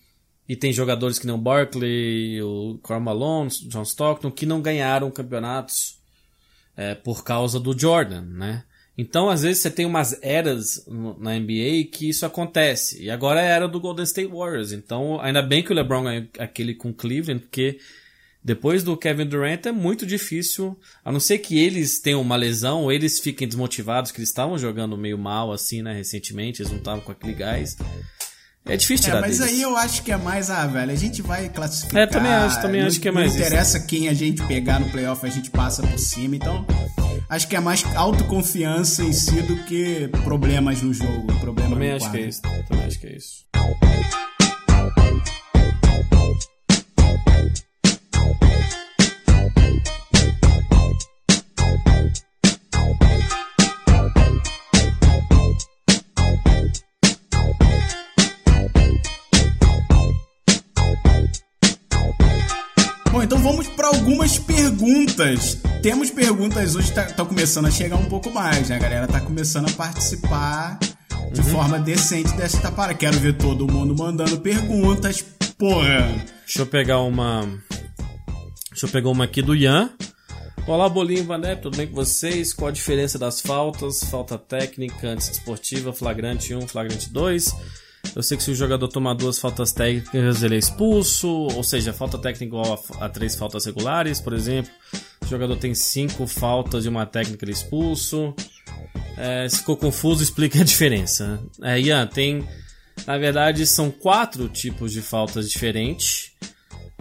e tem jogadores que nem o Barkley, o Karl Malone, John Stockton, que não ganharam campeonatos é, por causa do Jordan, né? Então, às vezes, você tem umas eras na NBA que isso acontece. E agora é a era do Golden State Warriors. Então, ainda bem que o LeBron ganhou aquele com Cleveland, porque depois do Kevin Durant é muito difícil, a não ser que eles tenham uma lesão ou eles fiquem desmotivados, que eles estavam jogando meio mal assim, né, recentemente, eles não estavam com aquele gás. É difícil É, tirar mas deles. aí eu acho que é mais, ah, velho, a gente vai classificar. É, também acho, também não, acho que é mais Não isso. interessa quem a gente pegar no playoff, a gente passa por cima. Então, acho que é mais autoconfiança em si do que problemas no jogo. Problema Também no acho que é isso. Também acho que é isso. Bom, então vamos para algumas perguntas. Temos perguntas hoje, tá, tá começando a chegar um pouco mais, né? A galera tá começando a participar de Uhum. forma decente desta para. Quero ver todo mundo mandando perguntas. Porra! Deixa eu pegar uma. Deixa eu pegar uma aqui do Ian. Olá, Bolinho Vané, tudo bem com vocês? Qual a diferença das faltas? Falta técnica, antidesportiva, flagrante 1, flagrante 2. Eu sei que se o jogador tomar duas faltas técnicas, ele é expulso, ou seja, falta técnica igual a, a três faltas regulares, por exemplo. Se o jogador tem cinco faltas de uma técnica, ele é expulso. É, se ficou confuso, explique a diferença. É, Ian, tem. Na verdade, são quatro tipos de faltas diferentes: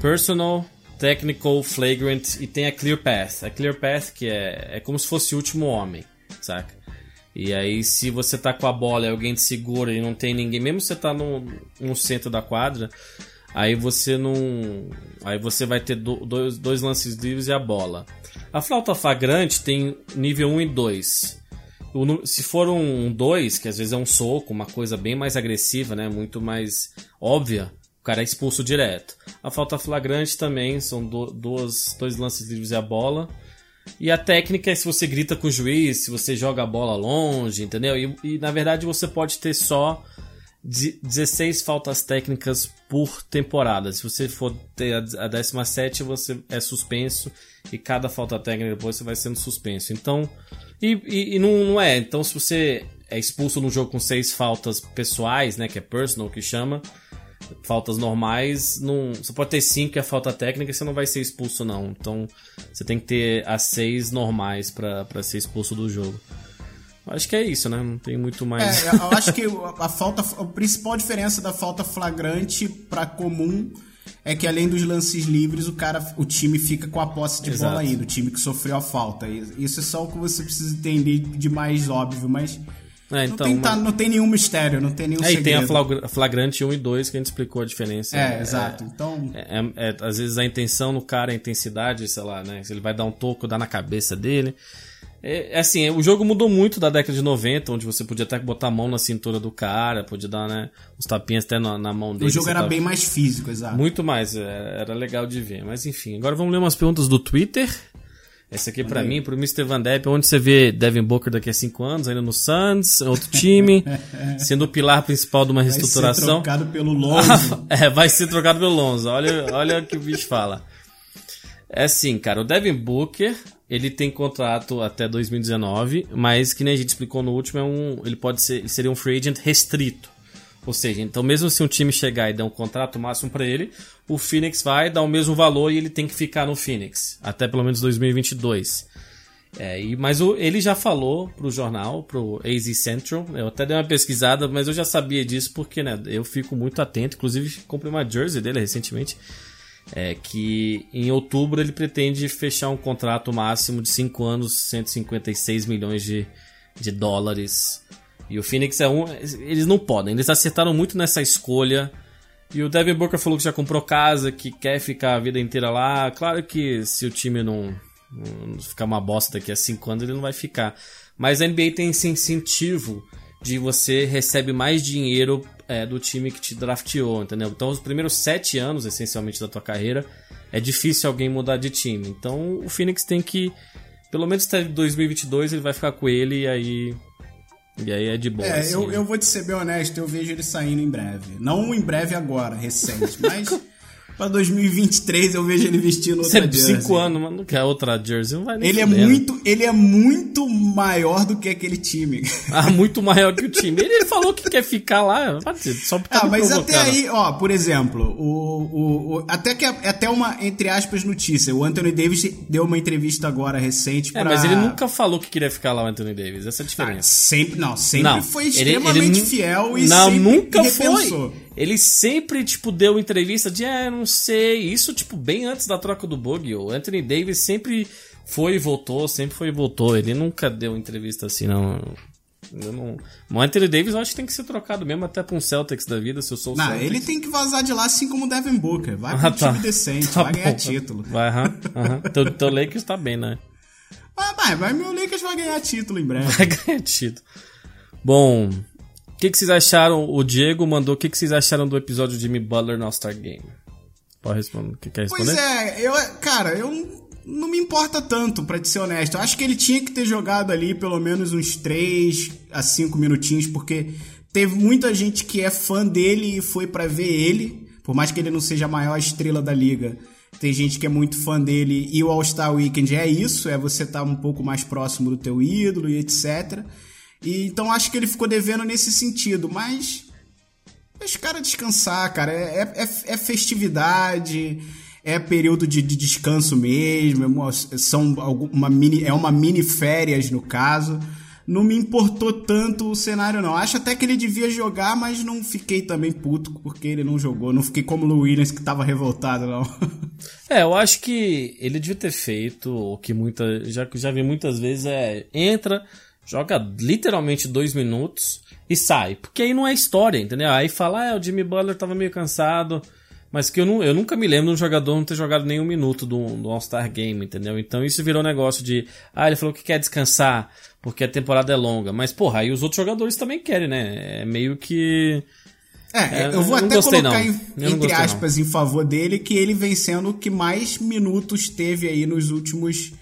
personal, technical, flagrant e tem a clear path. A clear path que é, é como se fosse o último homem, saca? E aí, se você tá com a bola e alguém te segura e não tem ninguém, mesmo você tá no, no centro da quadra, aí você não. Aí você vai ter do- dois, dois lances livres e a bola. A flauta flagrante tem nível 1 e 2. O se for um 2, que às vezes é um soco, uma coisa bem mais agressiva, né? Muito mais óbvia, o cara é expulso direto. A falta flagrante também são do, duas, dois lances livres e a bola. E a técnica é se você grita com o juiz, se você joga a bola longe, entendeu? E, e, na verdade você pode ter só de- 16 faltas técnicas por temporada. Se você for ter a a 17, você é suspenso e cada falta técnica depois você vai sendo suspenso. Então, e, e- e não, não é. Então, se você é expulso num jogo com seis faltas pessoais, né, que é personal que chama, faltas normais, não, você pode ter cinco que é falta técnica, você não vai ser expulso não. Então, você tem que ter as seis normais pra ser expulso do jogo. Acho que é isso, né? Não tem muito mais. É, eu (laughs) acho que a falta, a principal diferença da falta flagrante pra comum é que além dos lances livres, o cara, o time fica com a posse de Exato. bola aí, do time que sofreu a falta. E Isso é só o que você precisa entender de mais óbvio, mas É, não, então, tem, uma- tá- não tem nenhum mistério, não tem nenhum É, e segredo. tem a flagra- flagrante 1 e 2 que a gente explicou a diferença. É, exato. Então, É, é- é, às vezes a intenção no cara, a intensidade, sei lá, né? Se ele vai dar um toco, dá na cabeça dele. É, é assim, o jogo mudou muito da década de 90, onde você podia até botar a mão na cintura do cara, podia dar, né, uns tapinhas até na, na mão dele. o jogo era tava- bem mais físico, exato. Muito mais, é, era legal de ver. Mas enfim, agora vamos ler umas perguntas do Twitter. Essa aqui pra mim, pro Mr. Van Depp, onde você vê Devin Booker daqui a 5 anos, ainda no Suns, outro time, (laughs) sendo o pilar principal de uma Vai ser reestruturação. trocado pelo (laughs) Lonzo. é, vai ser trocado pelo Lonzo. Olha, olha o que o bicho fala. É assim, cara, o Devin Booker, ele tem contrato até 2019, mas que nem a gente explicou no último, é um, ele pode ser, ele seria um free agent restrito. Ou seja, então mesmo se um time chegar e der um contrato máximo pra ele, o Phoenix vai dar o mesmo valor e ele tem que ficar no Phoenix até pelo menos 2022. É, e, mas o- ele já falou pro jornal, pro AZ Central, eu até dei uma pesquisada, mas eu já sabia disso porque né, eu fico muito atento, inclusive comprei uma jersey dele recentemente, é, que em outubro ele pretende fechar um contrato máximo de 5 anos, 156 milhões de, de dólares. E o Phoenix é um. Eles não podem, eles acertaram muito nessa escolha. E o Devin Booker falou que já comprou casa, que quer ficar a vida inteira lá. Claro que se o time não, não ficar uma bosta daqui a 5 anos, ele não vai ficar. Mas a NBA tem esse incentivo de você recebe mais dinheiro é, do time que te drafteou, entendeu? Então, os primeiros sete anos, essencialmente, da tua carreira, é difícil alguém mudar de time. Então, o Phoenix tem que, pelo menos até 2022, ele vai ficar com ele e aí... E aí é de boa. É, assim, eu, né? eu vou te ser bem honesto, eu vejo ele saindo em breve. Não em breve agora, recente, mas (laughs) pra 2023 eu vejo ele vestindo outra Sempre jersey. cinco anos, mas não quer outra jersey, não vai nem Ele é muito, ele é muito maior do que aquele time. (laughs) Ah, muito maior que o time. Ele, ele falou que quer ficar lá, só porque Ah, mas até aí, ó, por exemplo, o, o, o- até que é até uma entre aspas notícia. O Anthony Davis deu uma entrevista agora recente É, pra mas ele nunca falou que queria ficar lá o Anthony Davis. Essa é a Ah, diferença. sempre, não, sempre Não, foi ele- ele extremamente nu- fiel e Não, sempre nunca repensou. foi. Ele sempre, tipo, deu entrevista de, ah, não sei. Isso, tipo, bem antes da troca do bug. O Anthony Davis sempre foi e voltou, sempre foi e voltou. Ele nunca deu entrevista assim, não. Eu não... O Anthony Davis eu acho que tem que ser trocado mesmo até pra um Celtics da vida, se eu sou o Não, Celtics. ele tem que vazar de lá assim como o Devin Booker. Vai Ah, pro tá. time decente, (laughs) Tá vai ganhar bom. título. Vai, aham, aham. Teu, teu Lakers tá bem, né? Mas, mas, mas meu Lakers vai ganhar título em breve. Vai (laughs) ganhar título. Bom, que, que vocês acharam? O Diego mandou o que, que vocês acharam do episódio de Jimmy Butler no All-Star Game? Pode responder. Que quer responder? Pois é, eu, cara, eu não me importa tanto, te ser honesto. Eu acho que ele tinha que ter jogado ali pelo menos uns 3 a 5 minutinhos, porque teve muita gente que é fã dele e foi pra ver ele, por mais que ele não seja a maior estrela da liga. Tem gente que é muito fã dele e o All-Star Weekend é isso, é você estar um pouco mais próximo do teu ídolo e etc. E, então acho que ele ficou devendo nesse sentido, mas Deixa o cara descansar, cara. É, é, é festividade, é período de, de descanso mesmo, é uma, são algum- uma mini, é uma mini férias no caso. Não me importou tanto o cenário, não. Acho até que ele devia jogar, mas não fiquei também puto porque ele não jogou. Não fiquei como o Williams que tava revoltado, não. É, eu acho que ele devia ter feito o que muita. Já, já vi muitas vezes é. Entra, joga literalmente dois minutos e sai. Porque aí não é história, entendeu? Aí fala, ah, o Jimmy Butler tava meio cansado. Mas que eu, não, eu nunca me lembro de um jogador não ter jogado nenhum minuto do, do All-Star Game, entendeu? Então isso virou negócio de. Ah, ele falou que quer descansar porque a temporada é longa. Mas, porra, aí os outros jogadores também querem, né? É meio que. É, É, eu vou eu não até gostei, colocar não. em- não entre gostei, não. aspas em favor dele que ele vem sendo o que mais minutos teve aí nos últimos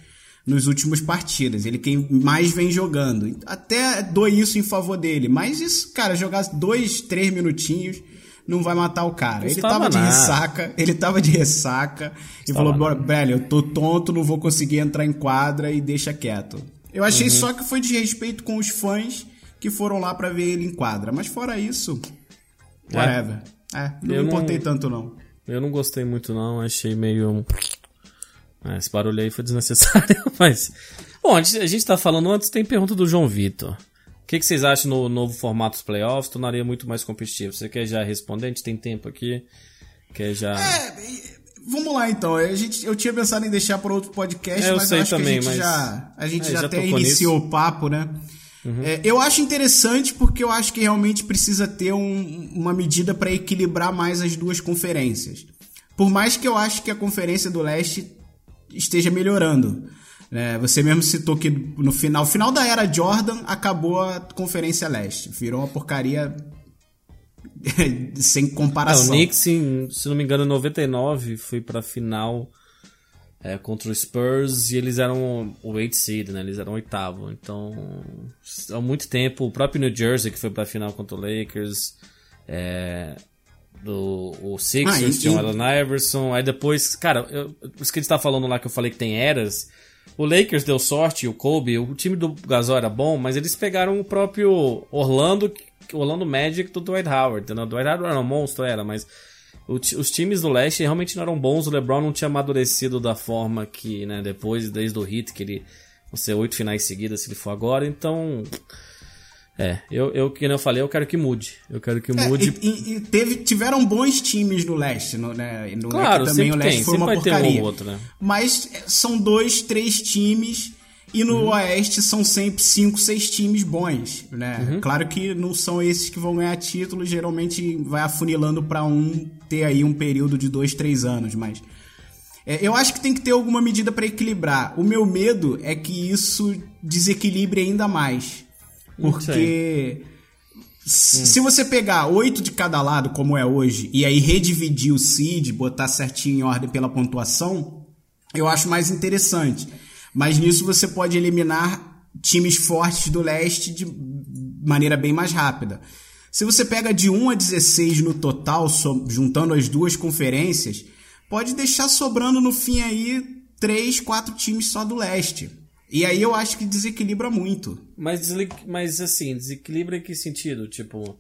nos últimos partidas. Ele quem mais vem jogando. Até dou isso em favor dele. Mas isso, cara, jogar dois, três minutinhos não vai matar o cara. ele tava de ressaca, (laughs) ele tava de ressaca e falou, nada. "Bora, velho, eu tô tonto, não vou conseguir entrar em quadra e deixa quieto. Eu achei Uhum. só que foi de respeito com os fãs que foram lá pra ver ele em quadra. Mas fora isso, Whatever. É, não Eu me não- importei tanto não. Eu não gostei muito, não. Achei meio. Ah, esse barulho aí foi desnecessário, (laughs) mas. Bom, a gente, a gente tá falando antes, tem pergunta do João Vitor. O que, que vocês acham no novo formato dos playoffs? Tornaria muito mais competitivo. Você quer já responder? A gente tem tempo aqui. Quer já. É, vamos lá então. A gente, eu tinha pensado em deixar para outro podcast, É, eu mas acho também, que a gente mas- já, a gente É, já, já até iniciou nisso. Uhum. o papo, né? É, eu acho interessante porque eu acho que realmente precisa ter um- uma medida para equilibrar mais as duas conferências. Por mais que eu acho que a conferência do leste esteja melhorando. né? você mesmo citou que no final, final da era Jordan acabou a conferência leste, virou uma porcaria (laughs) sem comparação. o Knicks, se não me engano, em 99 foi pra final é, contra o Spurs e eles eram o 8 seed, né? Eles eram oitavo. Então, há muito tempo, o próprio New Jersey que foi pra final contra o Lakers, é, do, o Sixers Ah, tinha o Allen Iverson, aí depois, cara, eu, isso que a gente tá falando lá que eu falei que tem eras. O Lakers deu sorte, o Kobe, o time do Gasol era bom, mas eles pegaram o próprio Orlando, Orlando Magic do Dwight Howard, entendeu? O Dwight Howard era um monstro, era, mas o os times do leste realmente não eram bons, o LeBron não tinha amadurecido da forma que, né, depois, desde o hit, que ele, vão ser oito finais seguidas se ele for agora, então... É, eu, eu, que eu falei, eu quero que mude. Eu quero que É, mude. e, e- e teve, tiveram bons times no leste, no, né? No Claro, é que também o leste tem, foi uma vai ter um porcaria. ou outro, né? Mas é, são dois, três times e no Uhum. oeste são sempre cinco, seis times bons, né? Uhum. Claro que não são esses que vão ganhar título, geralmente vai afunilando pra um ter aí um período de dois, três anos, mas é, eu acho que tem que ter alguma medida pra equilibrar. O meu medo é que isso desequilibre ainda mais. Porque se você pegar oito de cada lado, como é hoje, e aí redividir o seed, botar certinho em ordem pela pontuação, eu acho mais interessante. Mas nisso você pode eliminar times fortes do leste de maneira bem mais rápida. Se você pega de 1 a 16 no total, juntando as duas conferências, pode deixar sobrando no fim aí 3, 4 times só do leste. E aí eu acho que desequilibra muito. Mas, mas assim, desequilibra em que sentido? Tipo,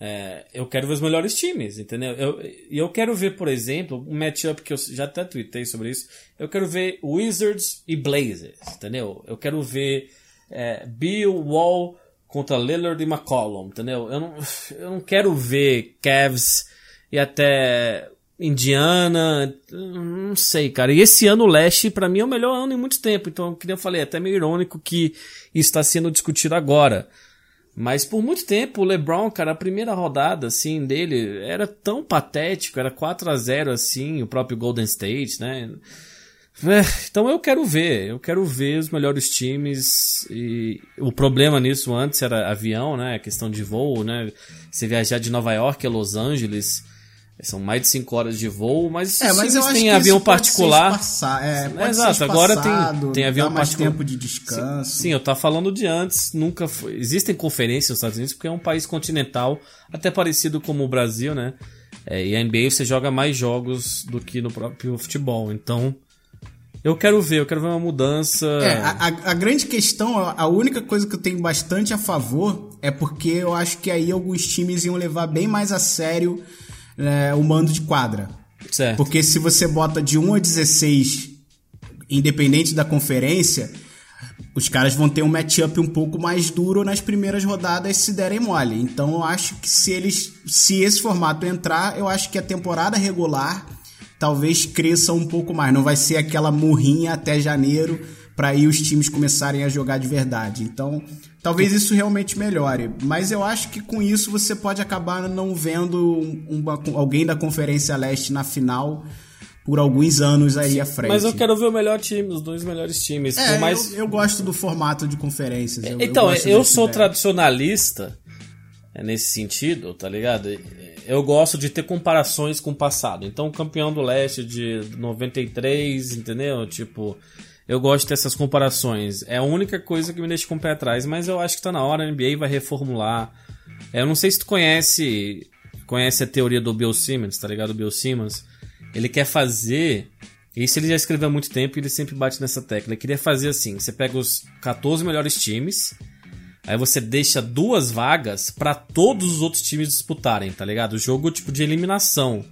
é, eu quero ver os melhores times, entendeu? Eu, eu quero ver, por exemplo, um matchup que eu já até tuitei sobre isso. Eu quero ver Wizards e Blazers, entendeu? Eu quero ver é, Bill Wall contra Lillard e McCollum, entendeu? Eu não, eu não quero ver Cavs e até Indiana, não sei, cara. E esse ano o leste, para mim, é o melhor ano em muito tempo. Então, como eu falei, é até meio irônico que está sendo discutido agora. Mas por muito tempo o LeBron, cara, a primeira rodada assim dele era tão patético, era 4 a 0 assim, o próprio Golden State, né? É, então eu quero ver, eu quero ver os melhores times e o problema nisso antes era avião, né? A questão de voo, né? Você viajar de Nova York a Los Angeles, são mais de 5 horas de voo, mas, é, mas tem avião particular. É, pode Exato, agora tem, tem avião dá mais particular. tempo de descanso. Sim, sim, eu tava falando de antes, nunca foi. Existem conferências nos Estados Unidos porque é um país continental, até parecido como o Brasil, né? É, e a NBA você joga mais jogos do que no próprio futebol. Então, eu quero ver, eu quero ver uma mudança. É, a, a, a grande questão, a única coisa que eu tenho bastante a favor é porque eu acho que aí alguns times iam levar bem mais a sério é, o mando de quadra. Certo. Porque se você bota de 1 a 16, independente da conferência, os caras vão ter um matchup um pouco mais duro nas primeiras rodadas se derem mole. Então eu acho que se eles. Se esse formato entrar, eu acho que a temporada regular talvez cresça um pouco mais. Não vai ser aquela murrinha até janeiro para aí os times começarem a jogar de verdade. Então, talvez isso realmente melhore. Mas eu acho que com isso você pode acabar não vendo uma, alguém da Conferência Leste na final por alguns anos aí à frente. Mas eu quero ver o melhor time, os dois melhores times. É, mais... eu, eu, gosto do formato de conferências. Eu, então, eu, eu sou ideia. tradicionalista nesse sentido, tá ligado? Eu gosto de ter comparações com o passado. Então, o campeão do leste de 93, entendeu? Tipo, eu gosto dessas comparações. É a única coisa que me deixa com o pé atrás, mas eu acho que tá na hora, a NBA vai reformular. Eu não sei se tu conhece conhece a teoria do Bill Simmons, tá ligado? O Bill Simmons. Ele quer fazer. Isso ele já escreveu há muito tempo e ele sempre bate nessa tecla. Ele queria fazer assim: você pega os 14 melhores times, aí você deixa duas vagas para todos os outros times disputarem, tá ligado? O jogo tipo de eliminação.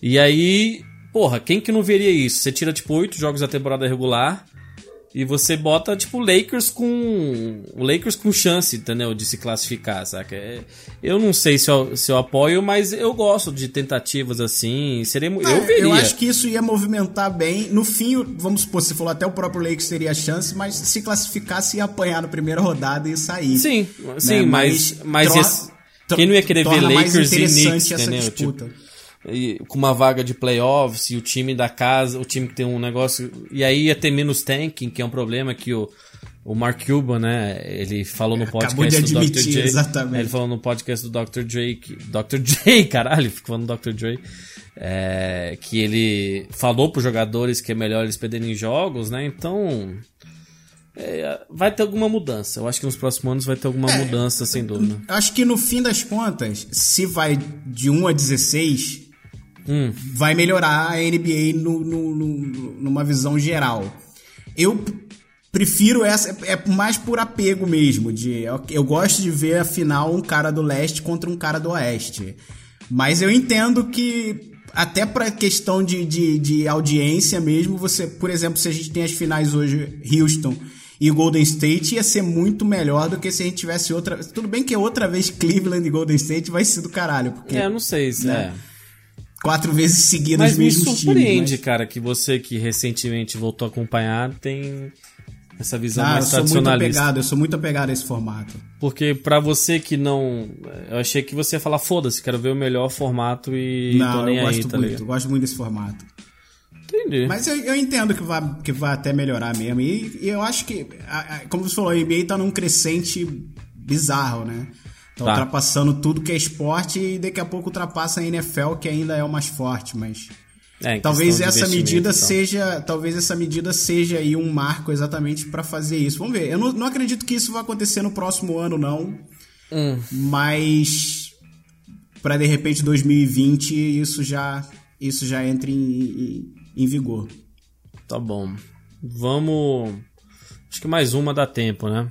E aí Porra, quem que não veria isso? Você tira, tipo, oito jogos da temporada regular e você bota, tipo, Lakers com. O Lakers com chance, entendeu? De se classificar, saca? É, eu não sei se eu, se eu apoio, mas eu gosto de tentativas assim. Seria, não, eu veria. Eu acho que isso ia movimentar bem. No fim, vamos supor, você falou até o próprio Lakers teria chance, mas se classificasse ia apanhar na primeira rodada e sair. Sim, né? sim, mas. Mas, mas esse, quem não ia querer ver Lakers e Knicks, entendeu? Disputa. Tipo, e, com uma vaga de playoffs e o time da casa, o time que tem um negócio. E aí ia ter menos tanking, que é um problema que o, o Mark Cuban, né? Ele falou no podcast do Dr. J. Exatamente. Ele falou no podcast do Dr. Drake. Dr. (laughs) J, caralho, fico falando Dr. Dre. É, que ele falou para os jogadores que é melhor eles perderem jogos, né? Então. É, vai ter alguma mudança. Eu acho que nos próximos anos vai ter alguma é, mudança, sem dúvida. Acho que no fim das contas, se vai de 1 a 16, hum. vai melhorar a NBA no, no, no, numa visão geral. Eu prefiro essa, é mais por apego mesmo. De, eu, eu gosto de ver afinal um cara do leste contra um cara do oeste. Mas eu entendo que até para questão de, de, de, audiência mesmo, você, por exemplo, se a gente tem as finais hoje, Houston e Golden State, ia ser muito melhor do que se a gente tivesse outra. Tudo bem que outra vez Cleveland e Golden State vai ser do caralho. Porque, é, eu não sei se né? é quatro vezes seguidas mas mesmos me surpreende, mas... cara, que você que recentemente voltou a acompanhar tem essa visão ah, mais tradicionalista. Eu sou muito apegado, eu sou muito apegado a esse formato. Porque para você que não, eu achei que você ia falar foda-se, quero ver o melhor formato e não, tô nem eu aí, gosto tá muito, eu gosto muito desse formato. Entendi. Mas eu, eu, entendo que vai, que vai até melhorar mesmo. E, e eu acho que, como você falou, a NBA tá num crescente bizarro, né? Tá, tá, ultrapassando tudo que é esporte e daqui a pouco ultrapassa a NFL, que ainda é o mais forte, mas. É, talvez essa medida então. seja, talvez essa medida seja aí um marco exatamente para fazer isso. Vamos ver. Eu não, não, acredito que isso vai acontecer no próximo ano não. Hum. Mas para de repente 2020 isso já isso já entre em, em, em vigor. Tá bom. Vamos Acho que mais uma dá tempo, né?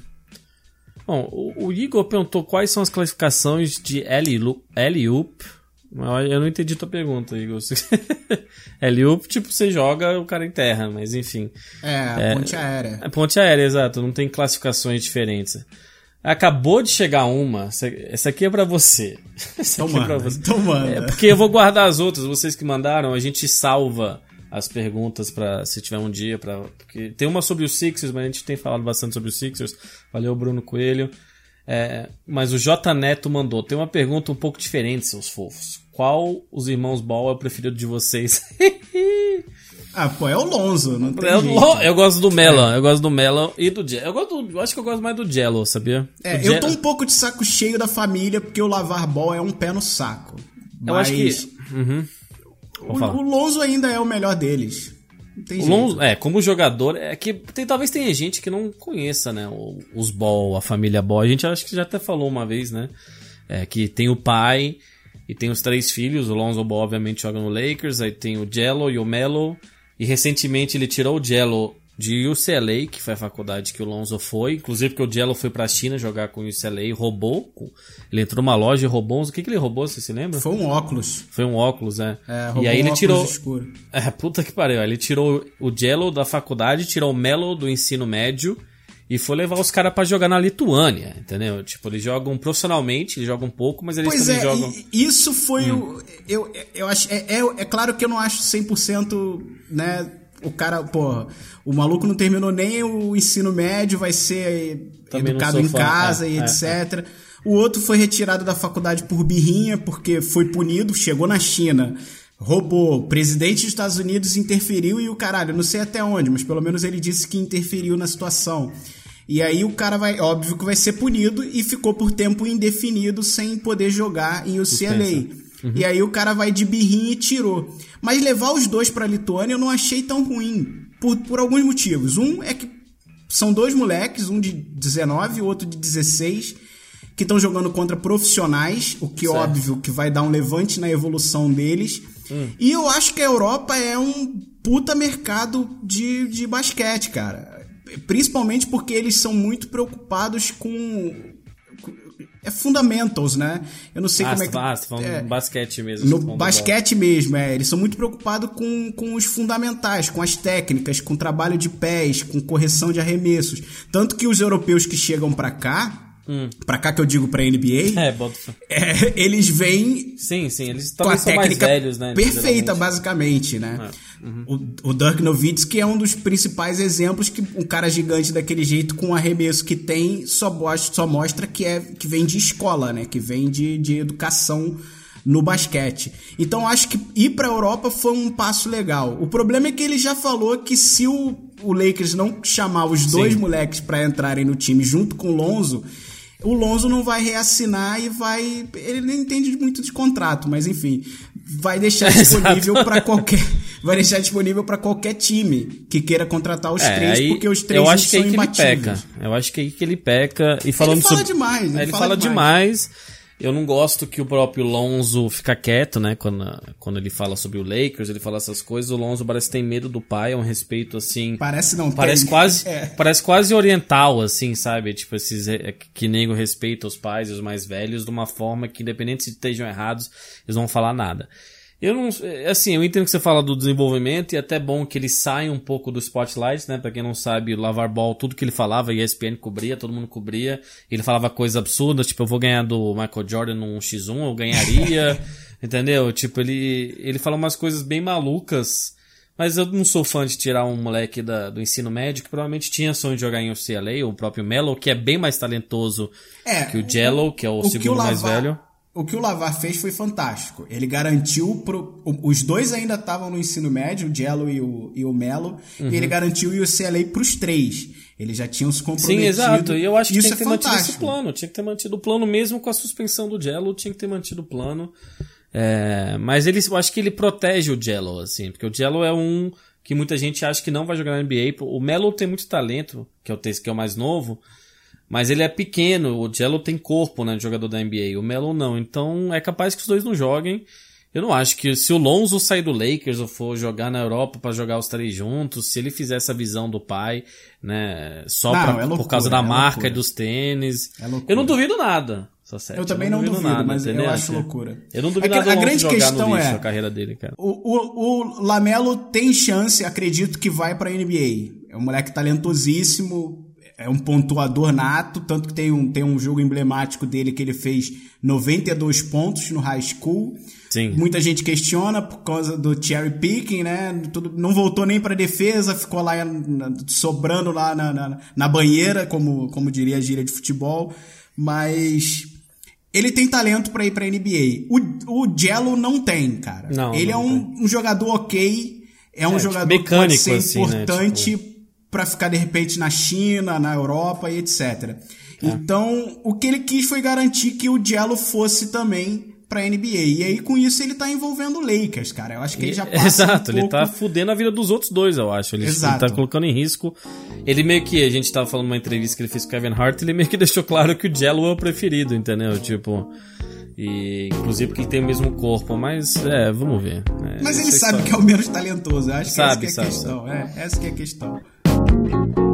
Bom, o, o Igor perguntou quais são as classificações de L-Up. Eu não entendi tua pergunta, Igor. (laughs) L-Up, tipo, você joga o cara em terra, mas enfim. É, é ponte aérea. É ponte aérea, exato. Não tem classificações diferentes. Acabou de chegar uma. Essa- aqui é pra você. (laughs) Essa Então aqui é pra manda, você. manda. É porque eu vou guardar as outras, vocês que mandaram, a gente salva as perguntas para se tiver um dia para porque tem uma sobre os Sixers, mas a gente tem falado bastante sobre os Sixers. Valeu Bruno Coelho. É, mas o J Neto mandou, tem uma pergunta um pouco diferente, seus fofos. Qual os irmãos Ball é o preferido de vocês? (laughs) Ah, pô, é o Lonzo, não tem eu, jeito. eu gosto do Melon, eu gosto do Melon e do Jello. Eu, gosto do- eu acho que eu gosto mais do Jello, sabia? É, O eu tô um pouco de saco cheio da família, porque o lavar ball é um pé no saco. Eu Mas acho que. Uhum. O, o Lonzo ainda é o melhor deles. O. Lonzo, é, como jogador, é que tem, talvez tenha gente que não conheça, né, os Ball, a família Ball. A gente acho que já até falou uma vez, né, é, que tem o pai e tem os três filhos. O Lonzo Ball, obviamente, joga no Lakers. Aí tem o Jello e o Melo. E recentemente ele tirou o Jello de UCLA, que foi a faculdade que o Lonzo foi. Inclusive porque o Jello foi pra China jogar com o UCLA e roubou. Ele entrou numa loja e roubou. uns- O que, que ele roubou, você se lembra? Foi um óculos. Foi um óculos, né? É, roubou e aí um ele tirou. escuro. (laughs) É, puta que pariu. Ele tirou o Jello da faculdade, tirou o Melo do ensino médio e foi levar os caras pra jogar na Lituânia, entendeu? Tipo, eles jogam profissionalmente, eles jogam pouco, mas eles Pois também é, jogam. isso foi o. Eu, eu acho. É, é, é claro que eu não acho 100%, né? O cara, porra, o maluco não terminou nem o ensino médio, vai ser Também educado em fã, casa é, e é, etc. O outro foi retirado da faculdade por birrinha, porque foi punido, chegou na China, roubou. O presidente dos Estados Unidos interferiu e o caralho, não sei até onde, mas pelo menos ele disse que interferiu na situação. E aí o cara vai, óbvio que vai ser punido e ficou por tempo indefinido sem poder jogar em UCLA. E aí o cara vai de birrinha e tirou. Mas levar os dois pra Lituânia eu não achei tão ruim. Por, por alguns motivos. Um é que são dois moleques, um de 19 e outro de 16, que estão jogando contra profissionais, o que Certo. óbvio que vai dar um levante na evolução deles. E eu acho que a Europa é um puta mercado de, de basquete, cara. Principalmente porque eles são muito preocupados com. É fundamentals, né? Eu não sei Ah, como é que. ah, você falando é, basquete mesmo. no basquete mesmo, é. Eles são muito preocupados com, com os fundamentais, com as técnicas, com trabalho de pés, com correção de arremessos. Tanto que os europeus que chegam pra cá, pra cá que eu digo pra NBA. (laughs) É, é, eles vêm Sim, sim, eles com a técnica velhos, né? perfeita, basicamente, né? O, o Dirk Nowitzki é um dos principais exemplos que um cara gigante daquele jeito, com o arremesso que tem, só, mostra- só mostra que, é, que vem de escola, né? Que vem de, de educação no basquete. Então acho que ir pra Europa foi um passo legal. O problema é que ele já falou que se o, o Lakers não chamar os dois Sim. moleques pra entrarem no time junto com o Lonzo, o Lonzo não vai reassinar e vai. Ele nem entende muito de contrato, mas enfim, vai deixar (laughs) disponível para qualquer. Vai deixar disponível para qualquer time que queira contratar os É, três, aí, porque os três eu acho que são aí que ele imbatíveis. peca. Eu acho que aí que ele peca. E falando fala sobre... demais, ele É, ele fala fala, demais. demais. Eu não gosto que o próprio Lonzo fica quieto, né? Quando, quando ele fala sobre o Lakers, ele fala essas coisas. O Lonzo parece que tem medo do pai, é um respeito assim. Parece não Parece tem. quase, É. parece quase oriental, assim, sabe? Tipo, esses é, que nego respeita os pais e os mais velhos de uma forma que, independente se estejam errados, eles não vão falar nada. Eu não, é, assim, eu entendo que você fala do desenvolvimento e é até bom que ele saia um pouco do spotlight, né? Pra quem não sabe, o Lavar Ball, tudo que ele falava, a ESPN cobria, todo mundo cobria. Ele falava coisas absurdas, tipo, eu vou ganhar do Michael Jordan num X1, eu ganharia, (laughs) entendeu? Tipo, ele, ele fala umas coisas bem malucas. Mas eu não sou fã de tirar um moleque da- do ensino médio que provavelmente tinha sonho de jogar em UCLA, ou o próprio Melo, que é bem mais talentoso É, que o Jello, que é o, que segundo mais Lavar- velho. O que o Lavar fez foi fantástico. Ele garantiu pro, os dois ainda estavam no ensino médio, o Jello e o, e o Melo, Uhum. e ele garantiu o UCLA pros três. Eles já tinham se comprometido. Sim, exato. E eu acho que Isso tinha que é ter mantido esse fantástico. plano. Tinha que ter mantido o plano mesmo com a suspensão do Jello, tinha que ter mantido o plano. É, mas ele, eu acho que ele protege o Jello, assim, porque o Jello é um que muita gente acha que não vai jogar na NBA. O Melo tem muito talento, que é o que é o mais novo, mas ele é pequeno. O Jello tem corpo, né, de jogador da NBA. O Melo não. Então é capaz que os dois não joguem. Eu não acho que se o Lonzo sair do Lakers ou for jogar na Europa pra jogar os três juntos, se ele fizer essa visão do pai, né, só Não, pra- é loucura, por causa da é marca loucura. e dos tênis. É eu não duvido nada. Só sério, Eu também não duvido, mas eu acho loucura. Eu não duvido É que nada do a grande jogar questão no lixo é- a carreira dele, cara. O, o, o Lamelo tem chance, acredito que vai pra NBA. É um moleque talentosíssimo. É um pontuador nato, tanto que tem um, tem um jogo emblemático dele que ele fez 92 pontos no high school. Sim. Muita gente questiona por causa do cherry picking, né? Tudo, não voltou nem para defesa, ficou lá sobrando lá na, na, na, banheira, como, como diria a gíria de futebol. Mas ele tem talento para ir para NBA. O, o Jello não tem, cara. Não, ele não é um, um, jogador ok, é um É, tipo, jogador mecânico, que pode ser assim, né? importante Tipo- para ficar de repente na China, na Europa e etc. É. Então, o que ele quis foi garantir que o Jello fosse também pra NBA. E aí, com isso, ele tá envolvendo o Lakers, cara. Eu acho que ele já passa Exato, um ele pouco... tá fudendo a vida dos outros dois, eu acho. Ele, ele Exato. tá colocando em risco. Ele meio que, a gente tava falando numa entrevista que ele fez com o Kevin Hart, ele meio que (laughs) deixou claro que o Jello é o preferido, entendeu? Tipo. E inclusive porque ele tem o mesmo corpo, mas é, vamos ver. É, Mas ele sabe que é o menos talentoso. Eu acho Sabe, que essa que é a sabe, questão. É, essa que é a questão. Thank you.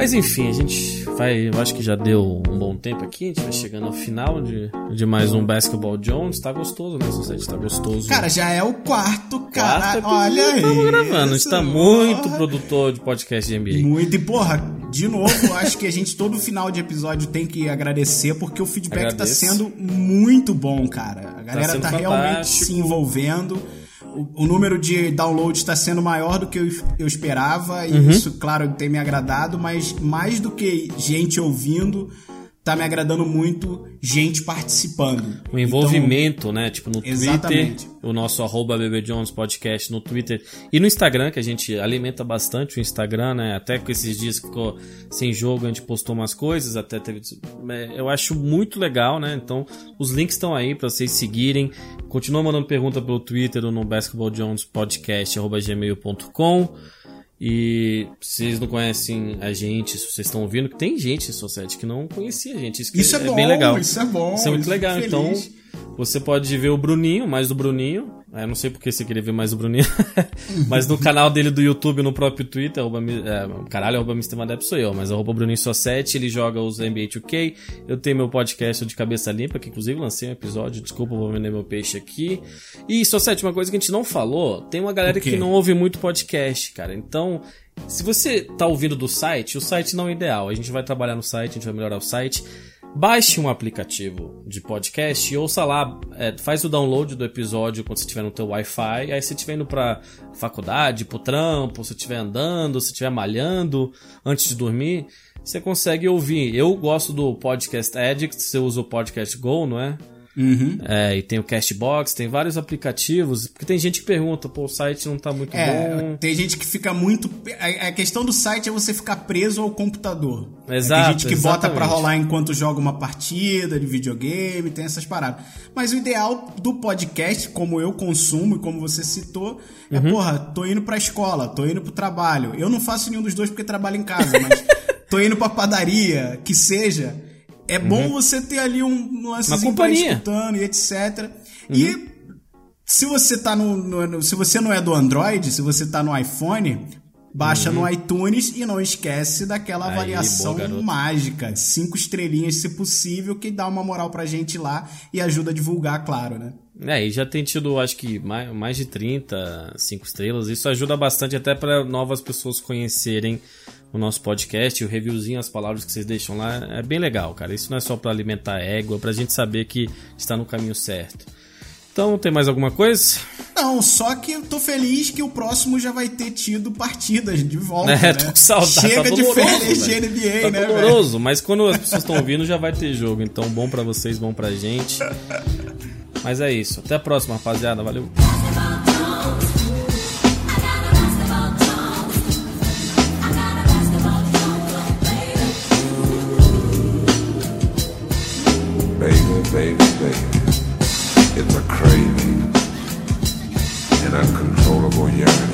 Mas enfim, a gente vai. Eu acho que já deu um bom tempo aqui. A gente vai chegando ao final de, de mais um Basketball Jones. Tá gostoso, né, Society? Tá gostoso. Cara, já é o quarto, cara. Quarto Olha aí. Estamos gravando. A gente tá muito porra. produtor de podcast de NBA. Muito, e porra, de novo, acho que a gente todo final de episódio tem que agradecer, porque o feedback Agradeço. tá sendo muito bom, cara. A galera sendo tá, realmente se envolvendo. O, o número de downloads está sendo maior do que eu, eu esperava, e Uhum. isso, claro, tem me agradado, mas mais do que gente ouvindo, tá me agradando muito gente participando. O envolvimento, né? Tipo, no Exatamente. Twitter, o nosso arroba Podcast no Twitter e no Instagram, que a gente alimenta bastante o Instagram, né? Até com esses dias que ficou sem jogo, a gente postou umas coisas, até teve. é, Eu acho muito legal, né? Então, os links estão aí para vocês seguirem. Continua mandando pergunta pelo Twitter ou no Basketball Jones Podcast, arroba gmail.com. E se vocês não conhecem a gente, se vocês estão ouvindo, que tem gente em Society que não conhecia a gente. Isso, Isso é, bom, bem legal. isso é bom. Isso é muito legal. Então, você pode ver o Bruninho, mais do Bruninho. É, não sei porque você queria ver mais do Bruninho. (laughs) mas no canal dele do YouTube, no próprio Twitter, arroba, é, caralho, arroba Mr. Madep sou eu, mas arroba Bruninho só 7, ele joga os NBA 2K. Eu tenho meu podcast de cabeça limpa, que inclusive lancei um episódio, desculpa, vou vender meu peixe aqui. E só 7, uma coisa que a gente não falou, tem uma galera O que não ouve muito podcast, cara. Então, se você tá ouvindo do site, o site não é ideal. A gente vai trabalhar no site, a gente vai melhorar o site. Baixe um aplicativo de podcast e ouça lá, é, faz o download do episódio quando você estiver no teu Wi-Fi, aí se estiver indo pra faculdade, pro trampo, se estiver andando, se estiver malhando, antes de dormir, você consegue ouvir. Eu gosto do Podcast Addict, você usa o Podcast Go, não é? Uhum. É, e tem o Cashbox, tem vários aplicativos, porque tem gente que pergunta, pô, o site não tá muito É, bom. tem gente que fica muito. A, a questão do site é você ficar preso ao computador. Exato, Tem gente que bota exatamente. pra rolar enquanto joga uma partida de videogame, tem essas paradas. Mas o ideal do podcast, como eu consumo e como você citou, é, Uhum. porra, tô indo pra escola, tô indo pro trabalho. Eu não faço nenhum dos dois porque trabalho em casa, mas (laughs) tô indo pra padaria, que seja. É bom você ter ali um lancezinho Uma pra companhia. escutando e etc. E se você tá no, no- no- Se você não é do Android, se você tá no iPhone, baixa no iTunes e não esquece daquela Aí, avaliação boa, mágica. Cinco estrelinhas, se possível, que dá uma moral pra gente lá e ajuda a divulgar, claro, né? É, e já tem tido, acho que, mais, mais de 30, 5 estrelas. Isso ajuda bastante até para novas pessoas conhecerem o nosso podcast, o reviewzinho, as palavras que vocês deixam lá. É bem legal, cara. Isso não é só para alimentar a égua, é pra gente saber que está no caminho certo. Então, tem mais alguma coisa? Não, só que eu tô feliz que o próximo já vai ter tido partidas de volta. (laughs) É, né? tô com saudade. Chega tá de férias de. NBA, tá né, doloroso, mas quando as pessoas estão ouvindo já vai ter jogo. Então, bom pra vocês, bom pra gente. Mas é isso. Até a próxima, rapaziada. Valeu. Baby, baby. It's a craving, an uncontrollable yearning.